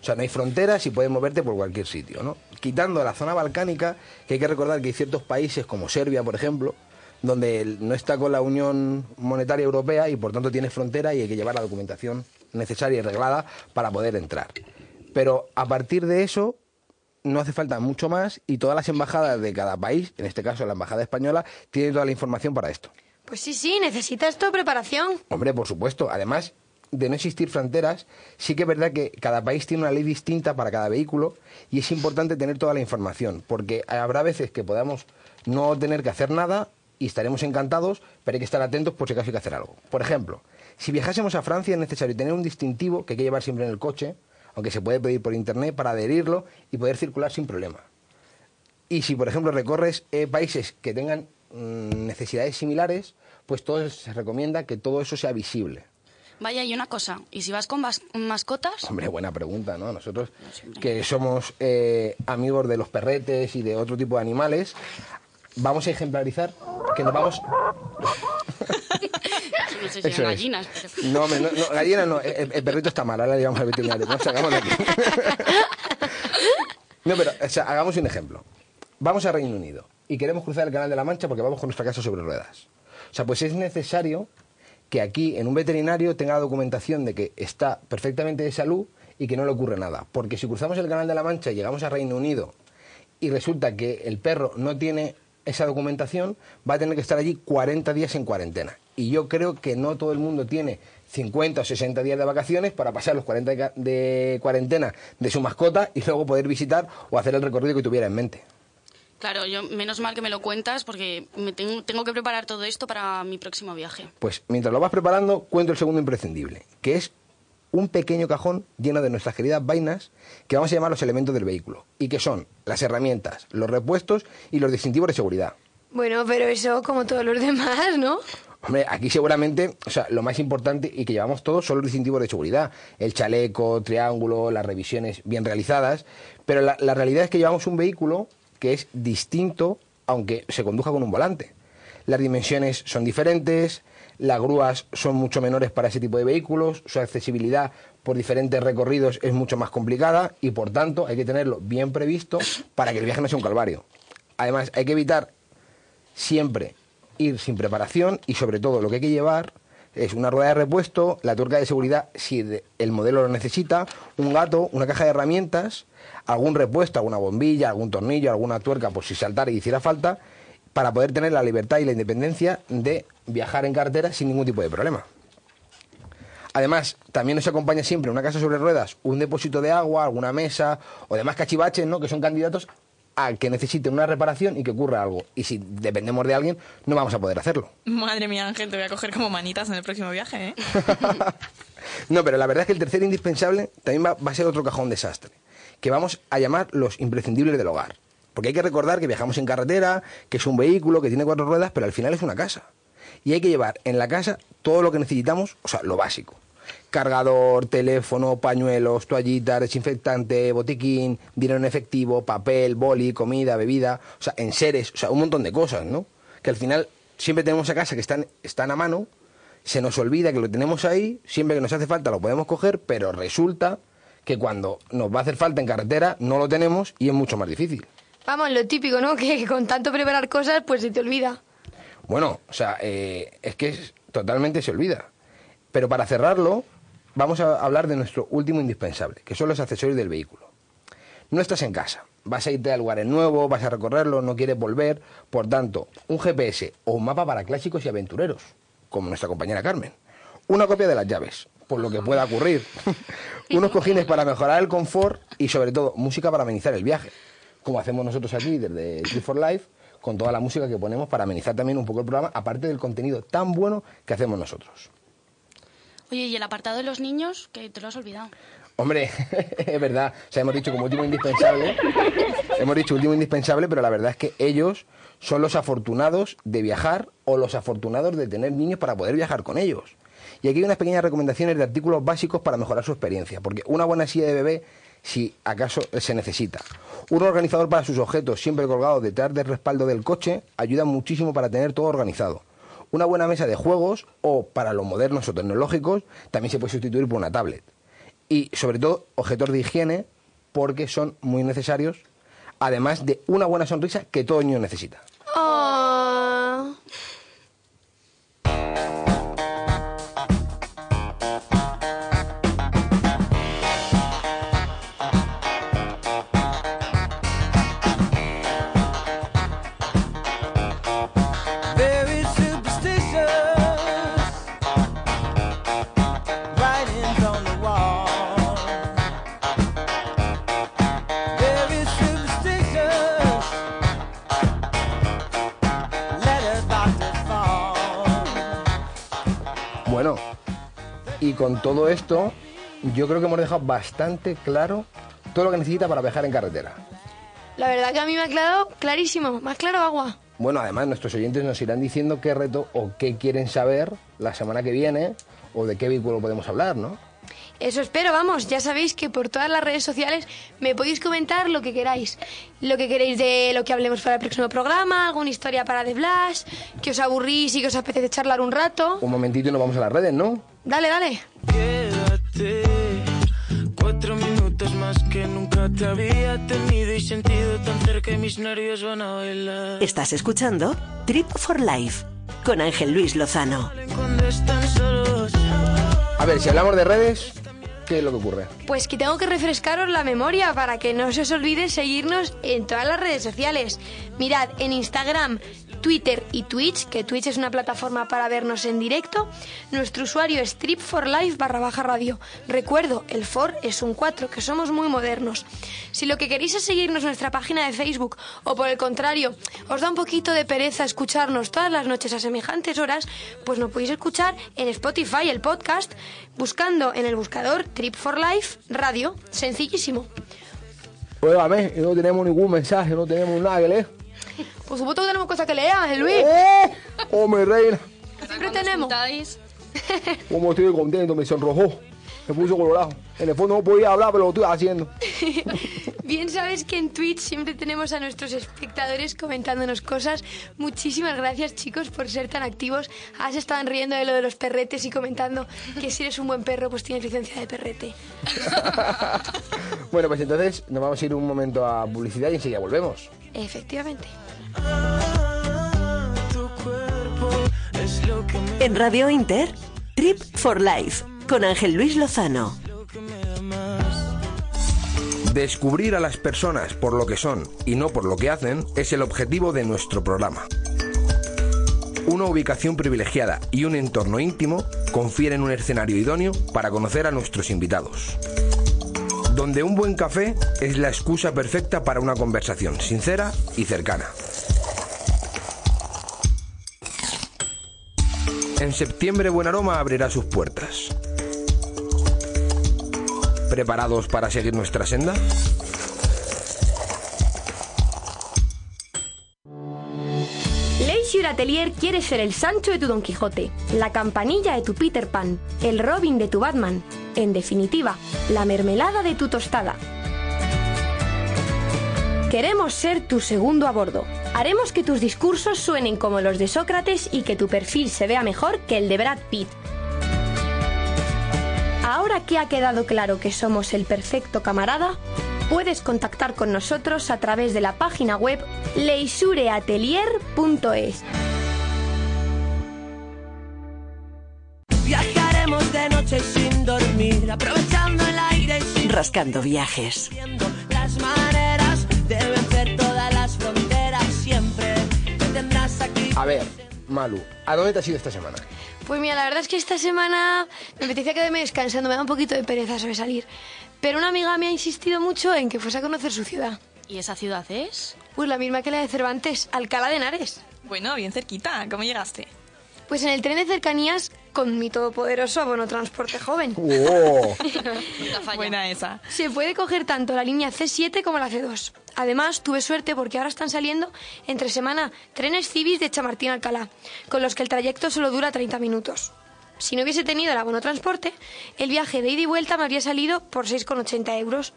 O sea, no hay fronteras y puedes moverte por cualquier sitio, ¿no? Quitando la zona balcánica, que hay que recordar que hay ciertos países como Serbia, por ejemplo, donde no está con la Unión Monetaria Europea y por tanto tiene frontera y hay que llevar la documentación necesaria y reglada para poder entrar. Pero a partir de eso, no hace falta mucho más y todas las embajadas de cada país, en este caso la embajada española, tienen toda la información para esto. Pues sí, sí, necesita esto preparación. Hombre, por supuesto. Además de no existir fronteras, sí que es verdad que cada país tiene una ley distinta para cada vehículo y es importante tener toda la información, porque habrá veces que podamos no tener que hacer nada y estaremos encantados, pero hay que estar atentos por si acaso hay que hacer algo. Por ejemplo, si viajásemos a Francia es necesario tener un distintivo que hay que llevar siempre en el coche, aunque se puede pedir por internet para adherirlo y poder circular sin problema. Y si, por ejemplo, recorres eh, países que tengan mm, necesidades similares, pues todo se recomienda que todo eso sea visible. Vaya, y una cosa, ¿y si vas con vas- mascotas? Hombre, buena pregunta, ¿no? Nosotros que somos eh, amigos de los perretes y de otro tipo de animales, vamos a ejemplarizar que nos vamos... <laughs> No sé si Eso gallinas, pero... No, no, no, gallina no, el, el perrito está mal, ahora le llevamos al veterinario, no, sacamos de aquí. <laughs> No, pero, o sea, hagamos un ejemplo. Vamos a Reino Unido y queremos cruzar el Canal de la Mancha porque vamos con nuestra casa sobre ruedas. O sea, pues es necesario que aquí en un veterinario tenga documentación de que está perfectamente de salud y que no le ocurre nada. Porque si cruzamos el Canal de la Mancha y llegamos a Reino Unido y resulta que el perro no tiene esa documentación, va a tener que estar allí 40 días en cuarentena. Y yo creo que no todo el mundo tiene 50 o 60 días de vacaciones para pasar los 40 de ca- de cuarentena de su mascota y luego poder visitar o hacer el recorrido que tuviera en mente. Claro, yo menos mal que me lo cuentas porque me tengo, tengo que preparar todo esto para mi próximo viaje. Pues mientras lo vas preparando, cuento el segundo imprescindible, que es un pequeño cajón lleno de nuestras queridas vainas que vamos a llamar los elementos del vehículo, y que son las herramientas, los repuestos y los distintivos de seguridad. Bueno, pero eso como todos los demás, ¿no? Hombre, aquí seguramente, o sea, lo más importante y que llevamos todos son los distintivos de seguridad. El chaleco, triángulo, las revisiones bien realizadas. Pero la, la realidad es que llevamos un vehículo que es distinto aunque se conduja con un volante. Las dimensiones son diferentes, las grúas son mucho menores para ese tipo de vehículos, su accesibilidad por diferentes recorridos es mucho más complicada y por tanto hay que tenerlo bien previsto para que el viaje no sea un calvario. Además, hay que evitar siempre ir sin preparación y sobre todo lo que hay que llevar es una rueda de repuesto, la tuerca de seguridad si el modelo lo necesita, un gato, una caja de herramientas, algún repuesto, alguna bombilla, algún tornillo, alguna tuerca por si saltara y hiciera falta, para poder tener la libertad y la independencia de viajar en carretera sin ningún tipo de problema. Además, también nos acompaña siempre una casa sobre ruedas, un depósito de agua, alguna mesa o demás cachivaches, ¿no? Que son candidatos a que necesiten una reparación y que ocurra algo. Y si dependemos de alguien, no vamos a poder hacerlo. Madre mía, Ángel, te voy a coger como manitas en el próximo viaje, ¿eh? <laughs> No, pero la verdad es que el tercer indispensable también va, va a ser otro cajón desastre, que vamos a llamar los imprescindibles del hogar. Porque hay que recordar que viajamos en carretera, que es un vehículo, que tiene cuatro ruedas, pero al final es una casa. Y hay que llevar en la casa todo lo que necesitamos, o sea, lo básico. Cargador, teléfono, pañuelos, toallitas, desinfectante, botiquín, dinero en efectivo, papel, boli, comida, bebida, o sea, enseres, o sea, un montón de cosas, ¿no? Que al final siempre tenemos a casa que están, están a mano, se nos olvida que lo tenemos ahí, siempre que nos hace falta lo podemos coger, pero resulta que cuando nos va a hacer falta en carretera no lo tenemos y es mucho más difícil. Vamos, lo típico, ¿no? <laughs> Que con tanto preparar cosas, pues se te olvida. Bueno, o sea, eh, es que es- totalmente se olvida. Pero para cerrarlo, vamos a hablar de nuestro último indispensable, que son los accesorios del vehículo. No estás en casa, vas a irte a lugares nuevos, vas a recorrerlo, no quieres volver, por tanto, un GPS o un mapa para clásicos y aventureros, como nuestra compañera Carmen. Una copia de las llaves, por lo que pueda ocurrir. <laughs> Unos cojines para mejorar el confort y sobre todo música para amenizar el viaje, como hacemos nosotros aquí desde Trip for Life, con toda la música que ponemos para amenizar también un poco el programa, aparte del contenido tan bueno que hacemos nosotros. Oye, ¿y el apartado de los niños? Que te lo has olvidado. Hombre, <laughs> es verdad. O sea, hemos dicho como último indispensable. hemos dicho último indispensable, pero la verdad es que ellos son los afortunados de viajar o los afortunados de tener niños para poder viajar con ellos. Y aquí hay unas pequeñas recomendaciones de artículos básicos para mejorar su experiencia, porque una buena silla de bebé, si acaso se necesita. Un organizador para sus objetos, siempre colgado detrás del respaldo del coche, ayuda muchísimo para tener todo organizado. Una buena mesa de juegos, o para los modernos o tecnológicos, también se puede sustituir por una tablet. Y sobre todo, objetos de higiene, porque son muy necesarios, además de una buena sonrisa que todo niño necesita. Todo esto, yo creo que hemos dejado bastante claro todo lo que necesita para viajar en carretera. La verdad que a mí me ha quedado clarísimo, más claro agua. Bueno, además nuestros oyentes nos irán diciendo qué reto o qué quieren saber la semana que viene o de qué vehículo podemos hablar, ¿no? Eso espero, vamos, ya sabéis que por todas las redes sociales me podéis comentar lo que queráis. Lo que queréis de lo que hablemos para el próximo programa, alguna historia para The Blas, que os aburrís y que os apetece charlar un rato. Un momentito y nos vamos a las redes, ¿no? Dale, dale. Quédate Cuatro minutos más que nunca te había tenido y sentido tan cerca y mis nervios van a bailar. Estás escuchando Trip for Life con Ángel Luis Lozano. Cuando están solos A ver, si hablamos de redes, ¿qué es lo que ocurre? Pues que tengo que refrescaros la memoria para que no se os olvide seguirnos en todas las redes sociales. Mirad, en Instagram, Twitter y Twitch, que Twitch es una plataforma para vernos en directo, nuestro usuario es trip4life barra baja radio. Recuerdo, el for es un 4, que somos muy modernos. Si lo que queréis es seguirnos en nuestra página de Facebook, o por el contrario, os da un poquito de pereza escucharnos todas las noches a semejantes horas, pues nos podéis escuchar en Spotify, el podcast, buscando en el buscador Trip for Life Radio. Sencillísimo. Pues y no tenemos ningún mensaje, no tenemos nada que leer. Por supuesto que tenemos cosas que leer, Ángel Luis. ¡Oh! ¡Oh, mi reina! Siempre tenemos. Cómo estoy contento, me sonrojó. Me puso colorado. En el fondo no podía hablar, pero lo estoy haciendo. <laughs> Bien sabes que en Twitch siempre tenemos a nuestros espectadores comentándonos cosas. Muchísimas gracias chicos por ser tan activos. Ahora se estaban riendo de lo de los perretes y comentando que si eres un buen perro pues tienes licencia de perrete. <laughs> Bueno, pues entonces nos vamos a ir un momento a publicidad y enseguida volvemos. Efectivamente. En Radio Inter, Trip for Life con Ángel Luis Lozano. Descubrir a las personas por lo que son y no por lo que hacen es el objetivo de nuestro programa. Una ubicación privilegiada y un entorno íntimo confieren un escenario idóneo para conocer a nuestros invitados. Donde un buen café es la excusa perfecta para una conversación sincera y cercana. En septiembre Buen Aroma abrirá sus puertas. ¿Preparados para seguir nuestra senda? Leisure Atelier quiere ser el Sancho de tu Don Quijote, la campanilla de tu Peter Pan, el Robin de tu Batman, en definitiva, la mermelada de tu tostada. Queremos ser tu segundo a bordo. Haremos que tus discursos suenen como los de Sócrates y que tu perfil se vea mejor que el de Brad Pitt. Ahora que ha quedado claro que somos el perfecto camarada, puedes contactar con nosotros a través de la página web leisureatelier.es. Viajaremos de noche sin dormir, aprovechando el aire y sin Rascando viajes. las maneras de vencer todas las fronteras. Siempre te tendrás aquí. A ver, Malu, ¿a dónde te has ido esta semana? Pues mira, la verdad es que esta semana me apetecía quedarme descansando, me da un poquito de pereza sobre salir. Pero una amiga me ha insistido mucho en que fuese a conocer su ciudad. ¿Y esa ciudad es? Pues la misma que la de Cervantes, Alcalá de Henares. Bueno, bien cerquita. ¿Cómo llegaste? Pues en el tren de cercanías con mi todopoderoso abono transporte joven. <laughs> ¡Oh! Buena esa. Se puede coger tanto la línea C7 como la C2. Además, tuve suerte porque ahora están saliendo entre semana trenes Cibis de Chamartín a Alcalá, con los que el trayecto solo dura 30 minutos. si no hubiese tenido el abono transporte, el viaje de ida y vuelta me habría salido por 6,80 euros.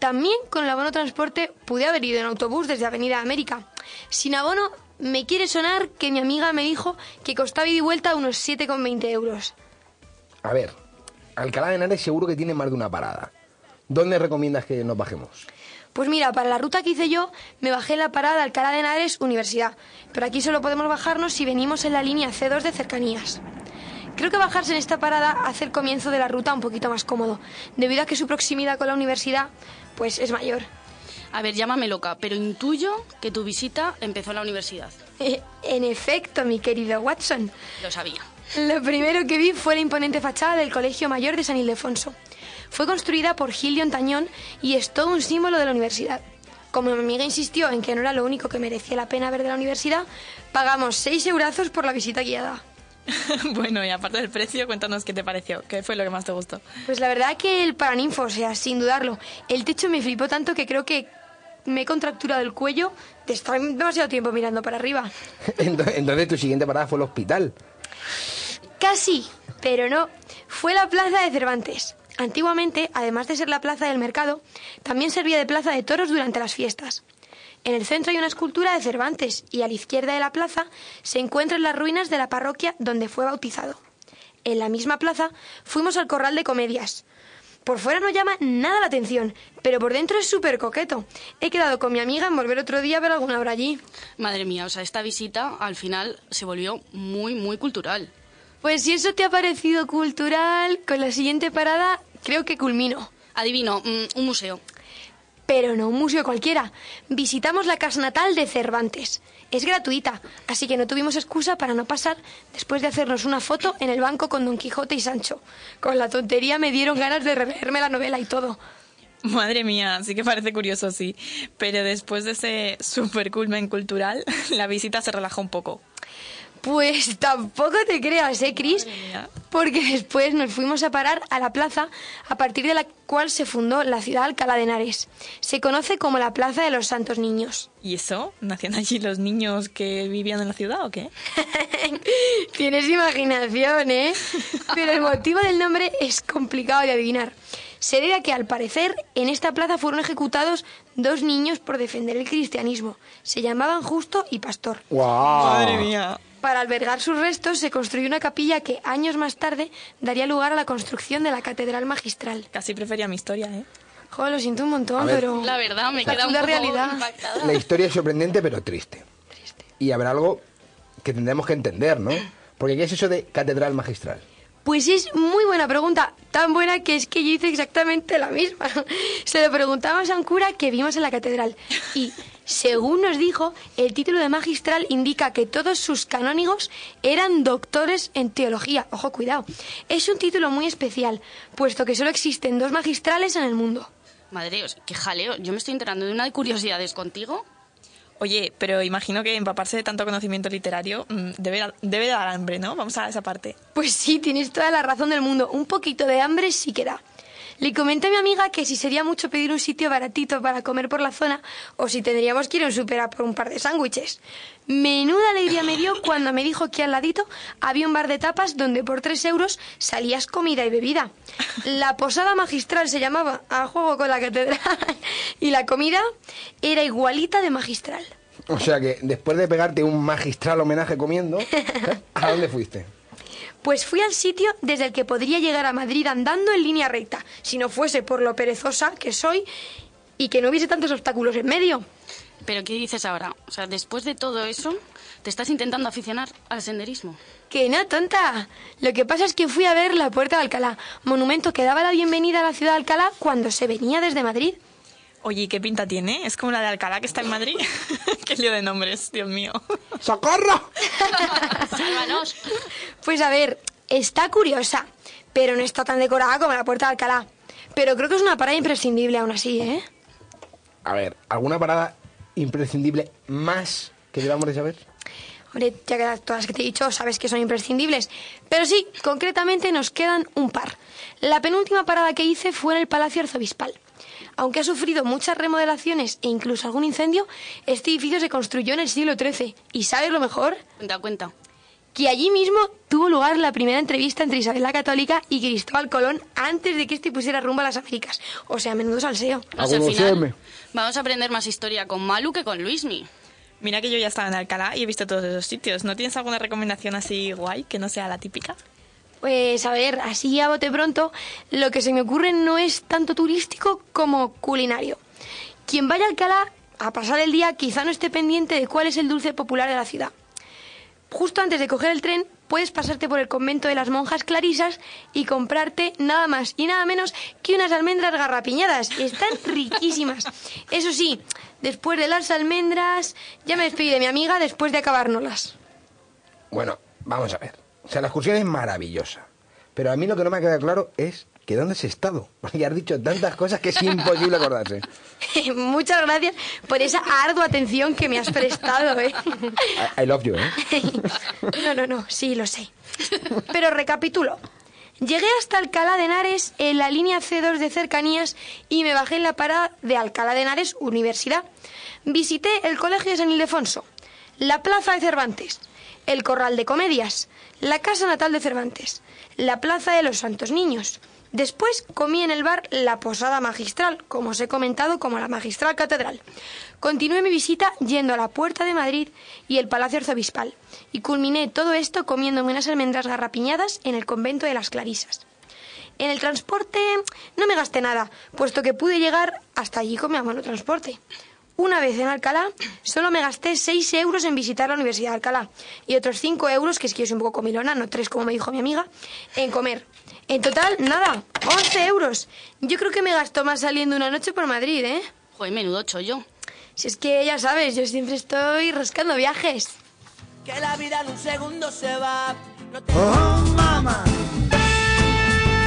También con el abono transporte pude haber ido en autobús desde Avenida América. Sin abono, me quiere sonar que mi amiga me dijo que costaba ida y vuelta unos 7,20 euros. A ver, Alcalá de Henares seguro que tiene más de una parada. ¿Dónde recomiendas que nos bajemos? Pues mira, para la ruta que hice yo, me bajé en la parada Alcalá de Henares Universidad. Pero aquí solo podemos bajarnos si venimos en la línea C2 de cercanías. Creo que bajarse en esta parada hace el comienzo de la ruta un poquito más cómodo, debido a que su proximidad con la universidad pues es mayor. A ver, llámame loca, pero intuyo que tu visita empezó en la universidad. Eh, en efecto, mi querido Watson. Lo sabía. Lo primero que vi fue la imponente fachada del Colegio Mayor de San Ildefonso. Fue construida por Gillion Tañón y es todo un símbolo de la universidad. Como mi amiga insistió en que no era lo único que merecía la pena ver de la universidad, pagamos 6 eurazos por la visita guiada. <laughs> bueno, y aparte del precio, cuéntanos qué te pareció, qué fue lo que más te gustó. Pues la verdad que el paraninfo, o sea, sin dudarlo, el techo me flipó tanto que creo que me he contracturado el cuello de estar demasiado tiempo mirando para arriba. <laughs> Entonces, tu siguiente parada fue el hospital. Casi, pero no. Fue la plaza de Cervantes. Antiguamente, además de ser la plaza del mercado, también servía de plaza de toros durante las fiestas. En el centro hay una escultura de Cervantes y a la izquierda de la plaza se encuentran las ruinas de la parroquia donde fue bautizado. En la misma plaza fuimos al corral de comedias. Por fuera no llama nada la atención, pero por dentro es súper coqueto. He quedado con mi amiga en volver otro día a ver alguna obra allí. Madre mía, o sea, esta visita al final se volvió muy, muy cultural. Pues si eso te ha parecido cultural, con la siguiente parada creo que culmino. Adivino, mm, un museo. Pero no un museo cualquiera. Visitamos la casa natal de Cervantes. Es gratuita, así que no tuvimos excusa para no pasar después de hacernos una foto en el banco con Don Quijote y Sancho. Con la tontería me dieron ganas de releerme la novela y todo. Madre mía, sí que parece curioso, sí. Pero después de ese super culmen cultural, <laughs> la visita se relajó un poco. Pues <laughs> tampoco te creas, ¿eh, Cris? Porque después nos fuimos a parar a la plaza a partir de la cual se fundó la ciudad de Alcalá de Henares. Se conoce como la Plaza de los Santos Niños. ¿Y eso? ¿Nacían allí los niños que vivían en la ciudad o qué? <laughs> Tienes imaginación, ¿eh? <laughs> Pero el motivo del nombre es complicado de adivinar. Se debe a que, al parecer, en esta plaza fueron ejecutados dos niños por defender el cristianismo. Se llamaban Justo y Pastor. Madre mía. Para albergar sus restos se construyó una capilla que años más tarde daría lugar a la construcción de la Catedral Magistral. Casi prefería mi historia, ¿eh? Joder, lo siento un montón, pero... La verdad, me la queda un poco realidad. impactada. La historia es sorprendente pero triste. Y habrá algo que tendremos que entender, ¿no? Porque ¿qué es eso de catedral magistral? Pues es muy buena pregunta, tan buena que es que yo hice exactamente la misma. <laughs> Se lo preguntamos a un cura que vimos en la catedral y, según nos dijo, el título de magistral indica que todos sus canónigos eran doctores en teología. Ojo, cuidado. Es un título muy especial, puesto que solo existen dos magistrales en el mundo. Madre, qué jaleo. Yo me estoy enterando de una de curiosidades contigo. Oye, pero imagino que empaparse de tanto conocimiento literario mm, debe, debe dar hambre, ¿no? Vamos a esa parte. Pues sí, tienes toda la razón del mundo. Un poquito de hambre sí que da. Le comenté a mi amiga que si sería mucho pedir un sitio baratito para comer por la zona o si tendríamos que ir a un por un par de sándwiches. Menuda alegría me dio cuando me dijo que al ladito había un bar de tapas donde por tres euros salías comida y bebida. La posada magistral se llamaba a juego con la catedral <laughs> y la comida era igualita de magistral. O sea que después de pegarte un magistral homenaje comiendo, ¿eh? ¿a dónde fuiste? Pues fui al sitio desde el que podría llegar a Madrid andando en línea recta, si no fuese por lo perezosa que soy y que no hubiese tantos obstáculos en medio. Pero ¿qué dices ahora? O sea, después de todo eso, ¿te estás intentando aficionar al senderismo? Que no, tonta. Lo que pasa es que fui a ver la Puerta de Alcalá, monumento que daba la bienvenida a la ciudad de Alcalá cuando se venía desde Madrid. Oye, ¿y qué pinta tiene? ¿Es como la de Alcalá que está en Madrid? <laughs> qué lío de nombres, Dios mío. ¡Socorro! <laughs> ¡Sálvanos! Pues a ver, está curiosa, pero no está tan decorada como la Puerta de Alcalá. Pero creo que es una parada imprescindible aún así, ¿eh? A ver, ¿alguna parada imprescindible más que debamos de saber? Hombre, ya que todas las que te he dicho sabes que son imprescindibles. Pero sí, concretamente nos quedan un par. La penúltima parada que hice fue en el Palacio Arzobispal. Aunque ha sufrido muchas remodelaciones e incluso algún incendio, este edificio se construyó en el siglo XIII. ¿Y sabes lo mejor? Cuenta, cuenta. que allí mismo tuvo lugar la primera entrevista entre Isabel la Católica y Cristóbal Colón antes de que este pusiera rumbo a las Américas. O sea, menudo salseo. O sea, al final, vamos a aprender más historia con Malu que con Luismi. Mira que yo ya estaba en Alcalá y he visto todos esos sitios. ¿No tienes alguna recomendación así guay que no sea la típica? Pues a ver, así a bote pronto, lo que se me ocurre no es tanto turístico como culinario. Quien vaya a Alcalá a pasar el día quizá no esté pendiente de cuál es el dulce popular de la ciudad. Justo antes de coger el tren, puedes pasarte por el convento de las monjas clarisas y comprarte nada más y nada menos que unas almendras garrapiñadas. Están <laughs> riquísimas. Eso sí, después de las almendras, ya me despedí de mi amiga después de acabárnoslas. Bueno, vamos a ver. O sea, la excursión es maravillosa. Pero a mí lo que no me ha quedado claro es que dónde has estado. <laughs> Porque has dicho tantas cosas que es imposible acordarse. <laughs> Muchas gracias por esa ardua atención que me has prestado, ¿eh? I, I love you, ¿eh? <laughs> No, no, no, sí, lo sé. Pero recapitulo. Llegué hasta Alcalá de Henares en la línea C2 de cercanías y me bajé en la parada de Alcalá de Henares Universidad. Visité el Colegio de San Ildefonso, la Plaza de Cervantes, el Corral de Comedias, la Casa Natal de Cervantes, la Plaza de los Santos Niños. Después comí en el bar La Posada Magistral, como os he comentado, como la Magistral Catedral. Continué mi visita yendo a la Puerta de Madrid y el Palacio Arzobispal, y culminé todo esto comiéndome unas almendras garrapiñadas en el convento de las Clarisas. En el transporte no me gasté nada, puesto que pude llegar hasta allí con mi amado transporte. Una vez en Alcalá, solo me gasté 6 euros en visitar la Universidad de Alcalá y otros 5 euros, que es que yo soy un poco comilona, no 3 como me dijo mi amiga, en comer. En total, nada, 11 euros. Yo creo que me gastó más saliendo una noche por Madrid, ¿eh? Joder, menudo chollo. Si es que ya sabes, yo siempre estoy rascando viajes. Que la vida en un segundo se va. No te... Oh, mamá.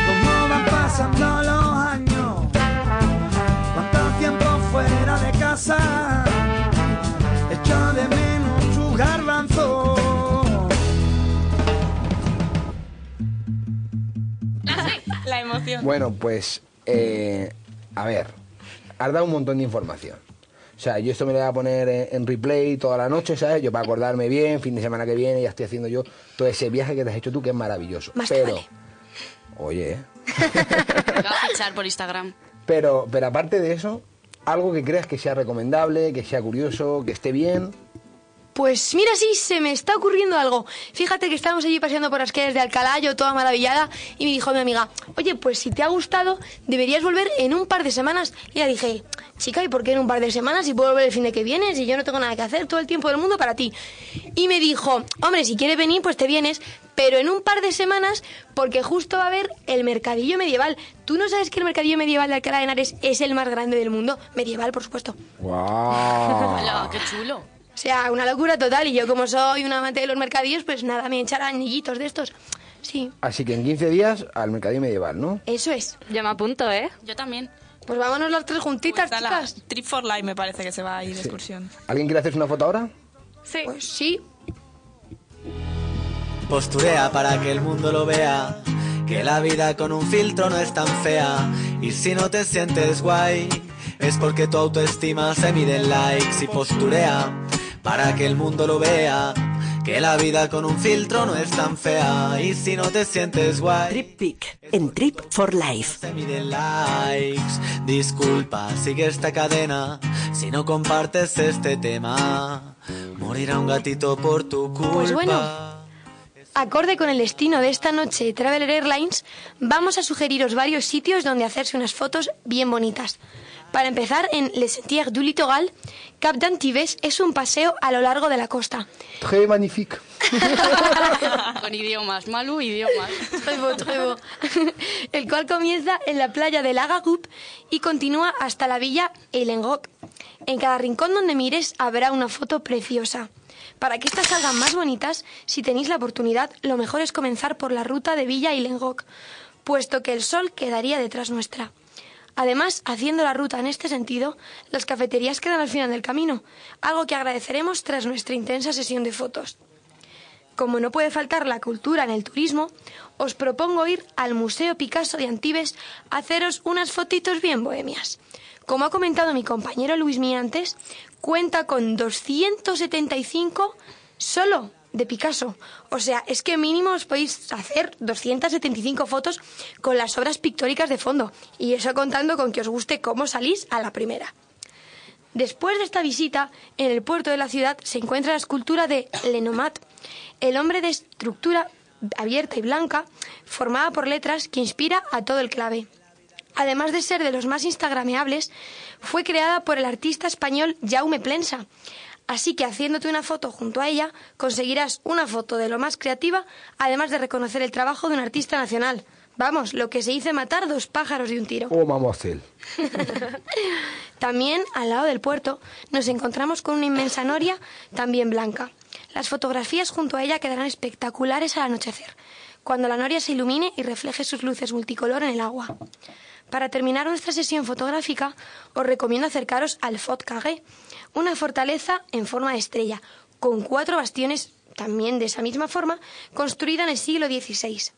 ¿Cómo van pasando los casa? Echo de menos tu garbanzo. La emoción. Bueno, pues, eh, a ver, has dado un montón de información. O sea, yo esto me lo voy a poner en, en replay toda la noche, ¿sabes? Yo para acordarme bien, fin de semana que viene, ya estoy haciendo yo todo ese viaje que te has hecho tú, que es maravilloso. Más pero, vale. oye, ¿eh? <laughs> Me va a fichar por Instagram. pero, pero aparte de eso, algo que creas que sea recomendable, que sea curioso, que esté bien. Pues mira, sí, se me está ocurriendo algo. Fíjate que estábamos allí paseando por las calles de Alcalá, yo toda maravillada, y me dijo mi amiga, oye, pues si te ha gustado, deberías volver en un par de semanas. Y ya dije, chica, ¿y por qué en un par de semanas? Si puedo volver el fin de que viene, si yo no tengo nada que hacer, todo el tiempo del mundo para ti. Y me dijo, hombre, si quieres venir, pues te vienes, pero en un par de semanas, porque justo va a haber el mercadillo medieval. ¿Tú no sabes que el mercadillo medieval de Alcalá de Henares es el más grande del mundo? Medieval, por supuesto. ¡Wow! <laughs> Hola, qué chulo. O sea, una locura total. Y yo, como soy una amante de los mercadillos, pues nada, me echarán anillitos de estos. Sí, Así que en 15 días al mercadillo medieval, ¿no? eso es. Yo me apunto, ¿eh? Yo también. Pues vámonos las tres juntitas, Pues ala, chicas. Trip for Life me parece que se va a ir de Sí. excursión. ¿Alguien quiere hacerse una foto ahora? Sí. Pues sí. Posturea para que el mundo lo vea. Que la vida con un filtro no es tan fea. Y si no te sientes guay, es porque tu autoestima se mide en likes. Y posturea para que el mundo lo vea. Que la vida con un filtro no es tan fea. Y si no te sientes guay. Trip Peak en Trip for Life. Se miden likes. Disculpa, sigue esta cadena. Si no compartes este tema, morirá un gatito por tu culpa. Pues bueno. Acorde con el destino de esta noche Traveler Airlines, vamos a sugeriros varios sitios donde hacerse unas fotos bien bonitas. Para empezar, en Le Sentier du Littoral, Cap d'Antibes es un paseo a lo largo de la costa. Très magnifique. <laughs> Con idiomas, Malu, idiomas. Très beau, très beau. El cual comienza en la playa de Lagagup y continúa hasta la villa Eilenrock. En cada rincón donde mires habrá una foto preciosa. Para que estas salgan más bonitas, si tenéis la oportunidad, lo mejor es comenzar por la ruta de Villa Eilenrock, puesto que el sol quedaría detrás nuestra. Además, haciendo la ruta en este sentido, las cafeterías quedan al final del camino, algo que agradeceremos tras nuestra intensa sesión de fotos. Como no puede faltar la cultura en el turismo, os propongo ir al Museo Picasso de Antibes a haceros unas fotitos bien bohemias. Como ha comentado mi compañero Luis Mí antes, cuenta con 275 solo de Picasso. O sea, es que mínimo os podéis hacer 275 fotos con las obras pictóricas de fondo. Y eso contando con que os guste cómo salís a la primera. Después de esta visita, en el puerto de la ciudad se encuentra la escultura de Lenomat, el hombre de estructura abierta y blanca, formada por letras que inspira a todo el clave. Además de ser de los más instagrameables, fue creada por el artista español Jaume Plensa. Así que haciéndote una foto junto a ella, conseguirás una foto de lo más creativa, además de reconocer el trabajo de un artista nacional. Vamos, lo que se dice matar dos pájaros de un tiro. Oh, mamocel. <laughs> También, al lado del puerto, nos encontramos con una inmensa noria, también blanca. Las fotografías junto a ella quedarán espectaculares al anochecer, cuando la noria se ilumine y refleje sus luces multicolor en el agua. Para terminar nuestra sesión fotográfica, os recomiendo acercaros al Fort Carré, una fortaleza en forma de estrella, con cuatro bastiones también de esa misma forma, construida en el siglo XVI.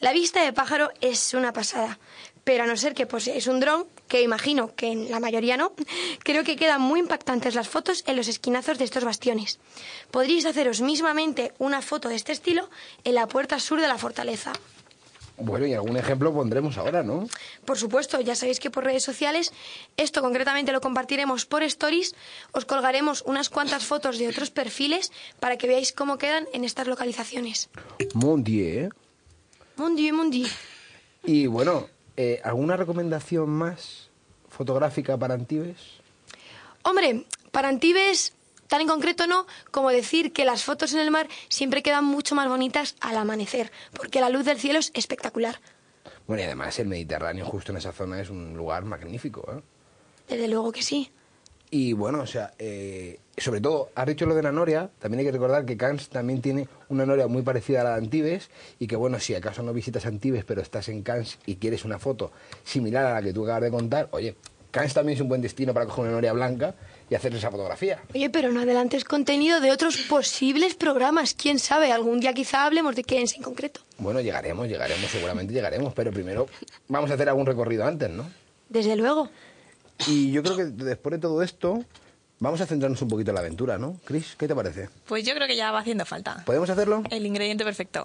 La vista de pájaro es una pasada, pero a no ser que poseáis un dron, que imagino que en la mayoría no, <laughs> creo que quedan muy impactantes las fotos en los esquinazos de estos bastiones. Podríais haceros mismamente una foto de este estilo en la puerta sur de la fortaleza. Bueno, y algún ejemplo pondremos ahora, ¿no? Por supuesto, ya sabéis que por redes sociales, esto concretamente lo compartiremos por stories, os colgaremos unas cuantas fotos de otros perfiles para que veáis cómo quedan en estas localizaciones. Mon Dieu, ¿eh? Mon Dieu, mon Dieu. Y bueno, eh, ¿alguna recomendación más fotográfica para Antibes? Hombre, para Antibes, tan en concreto no, como decir que las fotos en el mar siempre quedan mucho más bonitas al amanecer, porque la luz del cielo es espectacular. Bueno, y además el Mediterráneo justo en esa zona es un lugar magnífico, ¿eh? Desde luego que sí. Y bueno, o sea, eh, sobre todo, has dicho lo de la noria, también hay que recordar que Cannes también tiene una noria muy parecida a la de Antibes y que bueno, si acaso no visitas Antibes pero estás en Cannes y quieres una foto similar a la que tú acabas de contar, oye, Cannes también es un buen destino para coger una noria blanca y hacer esa fotografía. Oye, pero no adelantes contenido de otros posibles programas. ¿Quién sabe? Algún día quizá hablemos de Keynes en concreto. Bueno, llegaremos, llegaremos, seguramente llegaremos, pero primero vamos a hacer algún recorrido antes, ¿no? Desde luego. Y yo creo que después de todo esto, vamos a centrarnos un poquito en la aventura, ¿no? Chris, ¿qué te parece? Pues yo creo que ya va haciendo falta. ¿Podemos hacerlo? El ingrediente perfecto.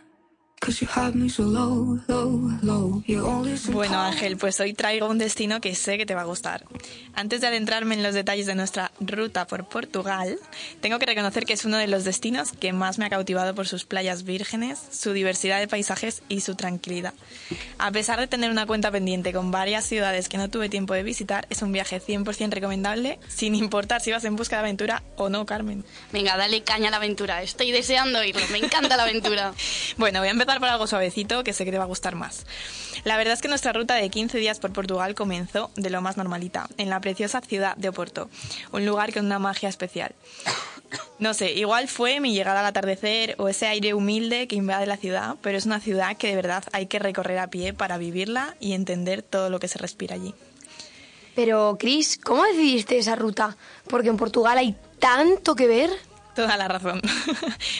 Bueno, Ángel, pues hoy traigo un destino que sé que te va a gustar. Antes de adentrarme en los detalles de nuestra ruta por Portugal, tengo que reconocer que es uno de los destinos que más me ha cautivado por sus playas vírgenes, su diversidad de paisajes y su tranquilidad. A pesar de tener una cuenta pendiente con varias ciudades que no tuve tiempo de visitar, es un viaje 100% recomendable, sin importar si vas en busca de aventura o no, Carmen. Venga, dale caña a la aventura. Estoy deseando oírlo. Me encanta la aventura. <laughs> Bueno, voy a empezar por algo suavecito que sé que te va a gustar más. La verdad es que nuestra ruta de 15 días por Portugal comenzó de lo más normalita, en la preciosa ciudad de Oporto, un lugar con una magia especial. No sé, igual fue mi llegada al atardecer o ese aire humilde que invade la ciudad, pero es una ciudad que de verdad hay que recorrer a pie para vivirla y entender todo lo que se respira allí. Pero, Chris, ¿cómo decidiste esa ruta? Porque en Portugal hay tanto que ver. Toda la razón. <laughs>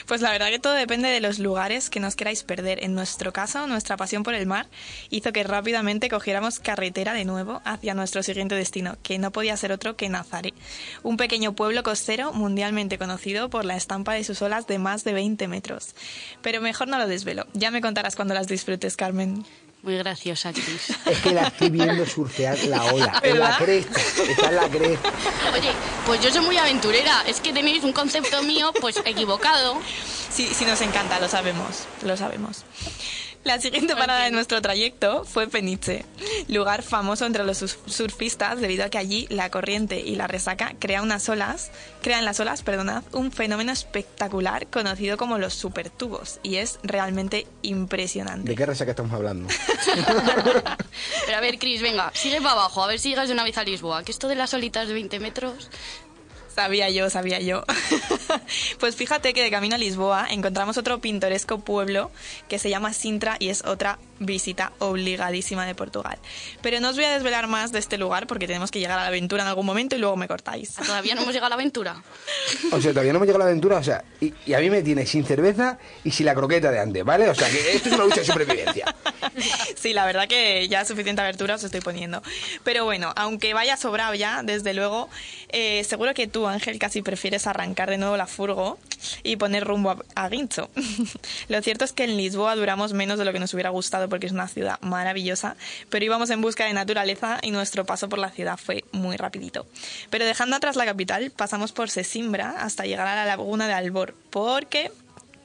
Pues la verdad que todo depende de los lugares que nos queráis perder. En nuestro caso, nuestra pasión por el mar hizo que rápidamente cogiéramos carretera de nuevo hacia nuestro siguiente destino, que no podía ser otro que Nazaré, un pequeño pueblo costero mundialmente conocido por la estampa de sus olas de más de 20 metros. Pero mejor no lo desvelo. Ya me contarás cuando las disfrutes, Carmen. Muy graciosa, Chris. <laughs> Es que la estoy viendo surfear la ola, en la ¿Verdad? cresta, está en la cresta. Oye, pues yo soy muy aventurera. Es que tenéis un concepto mío, pues equivocado. Sí, sí nos encanta, lo sabemos, lo sabemos. La siguiente parada de nuestro trayecto fue Peniche, lugar famoso entre los surfistas debido a que allí la corriente y la resaca crean unas olas, crean las olas, perdonad, un fenómeno espectacular conocido como los supertubos y es realmente impresionante. ¿De qué resaca estamos hablando? <laughs> Pero a ver, Chris, venga, sigue para abajo, a ver si llegas de una vez a Lisboa. Que esto de las olitas de 20 metros... Sabía yo, sabía yo. <laughs> pues fíjate que de camino a Lisboa encontramos otro pintoresco pueblo que se llama Sintra y es otra visita obligadísima de Portugal. Pero no os voy a desvelar más de este lugar porque tenemos que llegar a la aventura en algún momento y luego me cortáis. Ah, Todavía no hemos llegado a la aventura. O sea, todavía no hemos llegado a la aventura, o sea, y, y a mí me tiene sin cerveza y sin la croqueta de antes, ¿vale? O sea, que esto es una lucha de supervivencia. <laughs> Sí, la verdad que ya suficiente abertura os estoy poniendo. Pero bueno, aunque vaya sobrado ya, desde luego, eh, seguro que tú, Ángel, casi prefieres arrancar de nuevo la furgo y poner rumbo a, a Guincho. <laughs> lo cierto es que en Lisboa duramos menos de lo que nos hubiera gustado porque es una ciudad maravillosa, pero íbamos en busca de naturaleza y nuestro paso por la ciudad fue muy rapidito. Pero dejando atrás la capital, pasamos por Sesimbra hasta llegar a la laguna de Albor, porque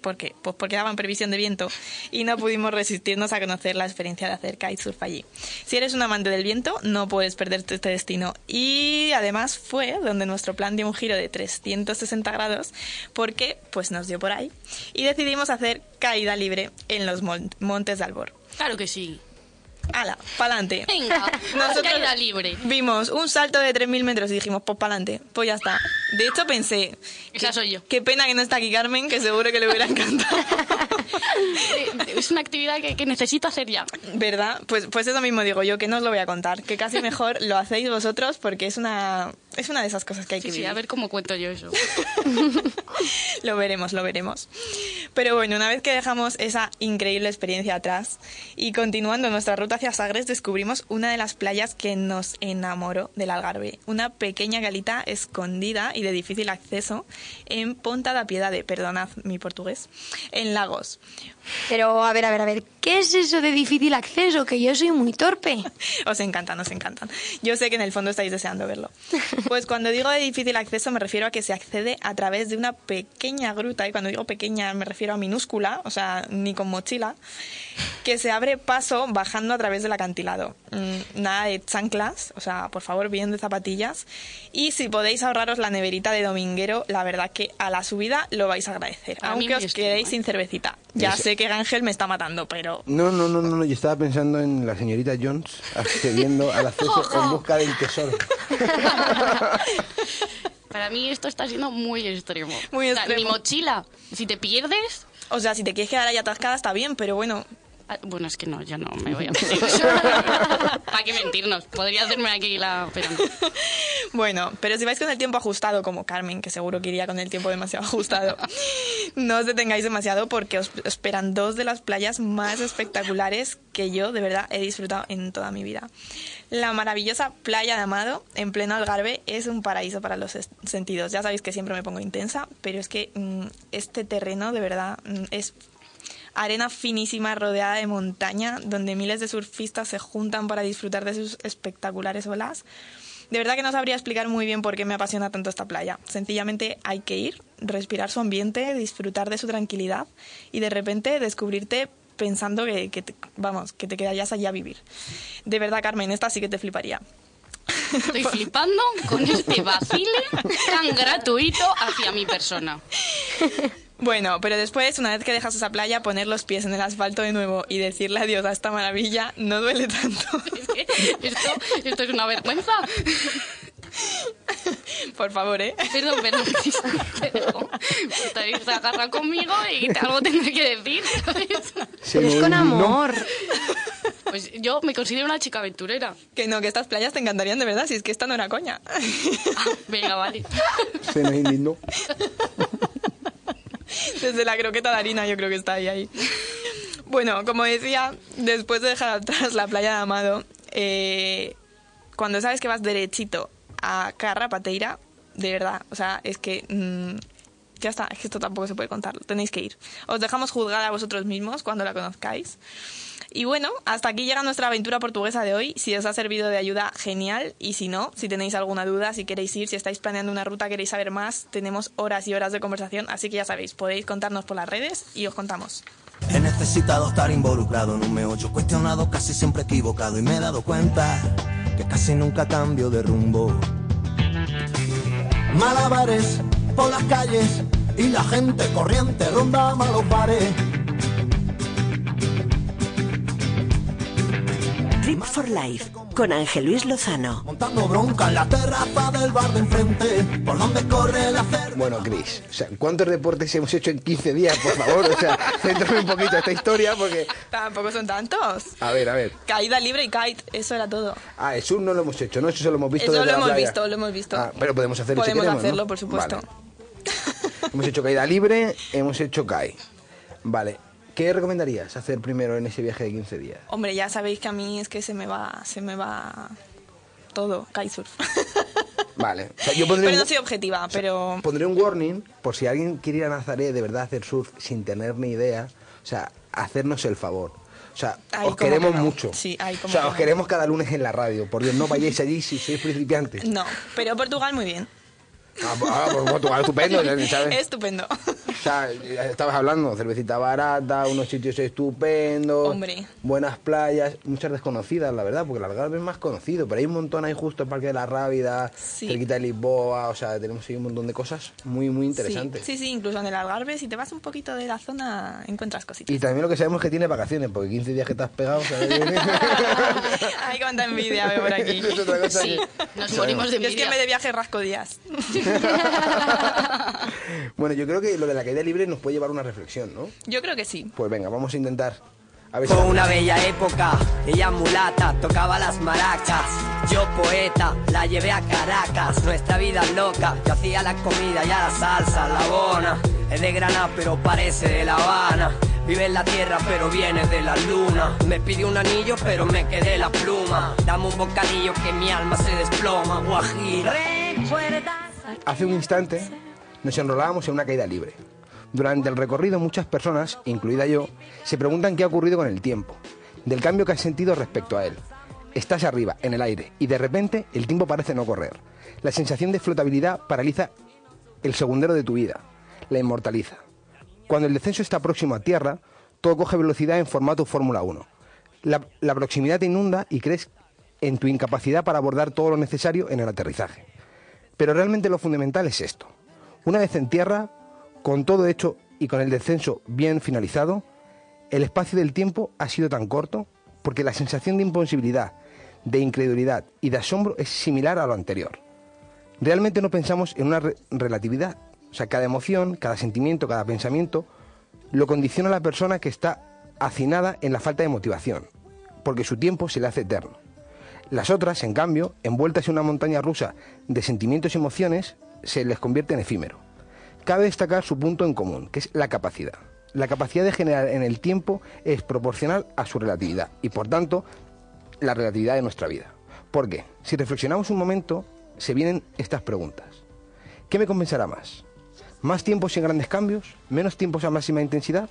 ¿Por qué? Pues porque daban previsión de viento y no pudimos resistirnos a conocer la experiencia de hacer kitesurf allí. Si eres un amante del viento, no puedes perderte este destino. Y además fue donde nuestro plan dio un giro de 360 grados porque pues nos dio por ahí y decidimos hacer caída libre en los mon- montes de Albor. Claro que sí. ¡Hala! ¡Pa'lante! Venga, <laughs> caída libre. Vimos un salto de 3.000 metros y dijimos, pues pa'lante, pues ya está. De hecho pensé... Esa que- soy yo. Qué pena que no está aquí Carmen, que seguro que le hubiera encantado. <laughs> Es una actividad que, que necesito hacer ya. ¿Verdad? Pues, pues eso mismo digo yo, que no os lo voy a contar, que casi mejor lo hacéis vosotros porque es una, es una de esas cosas que hay Sí, que sí, vivir. a ver cómo cuento yo eso. <laughs> Lo veremos, lo veremos. Pero bueno, una vez que dejamos esa increíble experiencia atrás y continuando nuestra ruta hacia Sagres, descubrimos una de las playas que nos enamoró del Algarve. Una pequeña galita escondida y de difícil acceso en Ponta da Piedade, perdonad mi portugués, en Lagos. Pero, a ver, a ver, a ver, ¿qué es eso de difícil acceso? Que yo soy muy torpe. <laughs> Os encantan, os encantan. Yo sé que en el fondo estáis deseando verlo. Pues cuando digo de difícil acceso me refiero a que se accede a través de una pequeña gruta, y cuando digo pequeña me refiero a minúscula, o sea, ni con mochila, que se abre paso bajando a través del acantilado. Mm, Nada de chanclas, o sea, por favor, bien de zapatillas. Y si podéis ahorraros la neverita de dominguero, la verdad que a la subida lo vais a agradecer, A aunque os estima, quedéis sin cervecita. Ya Ese- que Ángel me está matando, pero No, no, no, no, no, yo estaba pensando en la señorita Jones accediendo al acceso <laughs> en busca del tesoro. <laughs> Para mí esto está siendo muy extremo. Muy O sea, extremo. mi mochila, si te pierdes... O sea, si te quieres quedar ahí atascada está bien, pero bueno, Bueno, es que no, yo no me voy a <laughs> meter. <laughs> ¿Para qué mentirnos? Podría hacerme aquí la... Pero no. <laughs> Bueno, pero si vais con el tiempo ajustado, como Carmen, que seguro que iría con el tiempo demasiado ajustado, no os detengáis demasiado porque os esperan dos de las playas más espectaculares que yo de verdad he disfrutado en toda mi vida. La maravillosa playa de Amado, en pleno Algarve, es un paraíso para los sentidos. Ya sabéis que siempre me pongo intensa, pero es que mm, este terreno de verdad mm, es arena finísima rodeada de montaña, donde miles de surfistas se juntan para disfrutar de sus espectaculares olas. De verdad que no sabría explicar muy bien por qué me apasiona tanto esta playa. Sencillamente hay que ir, respirar su ambiente, disfrutar de su tranquilidad y de repente descubrirte pensando que, que te- vamos, que te quedarías allí a vivir. De verdad, Carmen, esta sí que te fliparía. Estoy flipando con este <laughs> vacile tan gratuito hacia mi persona. Bueno, pero después, una vez que dejas esa playa, poner los pies en el asfalto de nuevo y decirle adiós a esta maravilla no duele tanto. Es que esto, esto es una vergüenza. Por favor, ¿eh? Perdón, perdón. Pero te se agarra conmigo y te- algo tendré que decir. Pero es con amor. Pues yo me considero una chica aventurera. Que no, que estas playas te encantarían de verdad, si es que esta no era coña. Ah, venga, vale. Se me indignó. <laughs> Desde la croqueta de harina yo creo que está ahí. Bueno, como decía, después de dejar atrás la playa de Amado, eh, cuando sabes que vas derechito a Carrapateira, de verdad, o sea, es que... mm, ya está, esto tampoco se puede contar, tenéis que ir. Os dejamos juzgar a vosotros mismos cuando la conozcáis. Y bueno, hasta aquí llega nuestra aventura portuguesa de hoy. Si os ha servido de ayuda, genial. Y si no, si tenéis alguna duda, si queréis ir, si estáis planeando una ruta, queréis saber más, tenemos horas y horas de conversación. Así que ya sabéis, podéis contarnos por las redes y os contamos. He necesitado estar involucrado en un meollo cuestionado, casi siempre equivocado y me he dado cuenta que casi nunca cambio de rumbo. Malabares por las calles y la gente corriente ronda malos bares. Trip for Life con Ángel Luis Lozano. Montando bronca en la terraza del bar de enfrente, por donde corre la. Bueno, o sea, ¿cuántos deportes hemos hecho en 15 días, por favor? O sea, <laughs> céntrame un poquito esta historia porque... Tampoco son tantos. A ver, a ver. Caída libre y kite, eso era todo. Ah, el sur no lo hemos hecho, ¿no? Eso lo hemos visto Eso desde lo la hemos playa. visto, lo hemos visto. Ah, pero podemos hacerlo si Podemos queremos, ¿no? hacerlo, por supuesto. Vale. Hemos hecho caída libre, hemos hecho kai. Vale. ¿Qué recomendarías hacer primero en ese viaje de 15 días? Hombre, ya sabéis que a mí es que se me va, se me va todo, kitesurf. <laughs> Vale. O sea, yo pondría pero no un- soy objetiva, pero Pondré un warning por si alguien quiere ir a Nazaret de verdad a hacer surf sin tener ni idea. O sea, hacernos el favor. O sea, Ay, os queremos que no. mucho. Sí, ay, o sea, os no. queremos cada lunes en la radio. Por Dios, no vayáis allí si sois principiantes. no. Pero Portugal muy bien. Ah, pues, ah, pues Portugal, <laughs> estupendo, ¿sabes? Estupendo. O sea, estabas hablando, cervecita barata, unos sitios estupendos, Hombre. buenas playas, muchas desconocidas, la verdad, porque el Algarve es más conocido, pero hay un montón ahí justo el Parque de la Rábida, Sí. cerquita de Lisboa, o sea, tenemos ahí un montón de cosas muy, muy Sí, interesantes. sí, sí, incluso en el Algarve, si te vas un poquito de la zona, encuentras cositas. Y también lo que sabemos es que tiene vacaciones, porque 15 días que te has pegado, ¿sabes? <laughs> <laughs> Ay, cuánta envidia veo por aquí. Es otra cosa Sí, que- nos morimos de Yo es que envidia. me de viaje rasco días. <laughs> Bueno, yo creo que lo de la caída libre nos puede llevar a una reflexión, ¿no? Yo creo que sí. Pues venga, vamos a intentar. A ver si... Fue una bella época, ella mulata, tocaba las maracas. Yo poeta, la llevé a Caracas, nuestra vida es loca. Yo hacía la comida y a la salsa, la bona. Es de Granada pero parece de La Habana. Vive en la tierra pero viene de la luna. Me pidió un anillo pero me quedé la pluma. Dame un bocadillo que mi alma se desploma, guajira. Hace un instante nos enrolábamos en una caída libre. Durante el recorrido muchas personas, incluida yo, se preguntan qué ha ocurrido con el tiempo, del cambio que has sentido respecto a él. Estás arriba, en el aire, y de repente el tiempo parece no correr. La sensación de flotabilidad paraliza el segundero de tu vida, la inmortaliza. Cuando el descenso está próximo a tierra, todo coge velocidad en formato Fórmula 1. La, proximidad te inunda y crees en tu incapacidad para abordar todo lo necesario en el aterrizaje. Pero realmente lo fundamental es esto. Una vez en tierra, con todo hecho y con el descenso bien finalizado, el espacio del tiempo ha sido tan corto porque la sensación de imposibilidad, de incredulidad y de asombro es similar a lo anterior. Realmente no pensamos en una re- relatividad. O sea, cada emoción, cada sentimiento, cada pensamiento lo condiciona a la persona que está hacinada en la falta de motivación, porque su tiempo se le hace eterno. Las otras, en cambio, envueltas en una montaña rusa de sentimientos y emociones, se les convierte en efímero. Cabe destacar su punto en común, que es la capacidad. La capacidad de generar en el tiempo es proporcional a su relatividad y, por tanto, la relatividad de nuestra vida. ¿Por qué? Si reflexionamos un momento, se vienen estas preguntas. ¿Qué me compensará más? ¿Más tiempo sin grandes cambios? ¿Menos tiempos a máxima intensidad?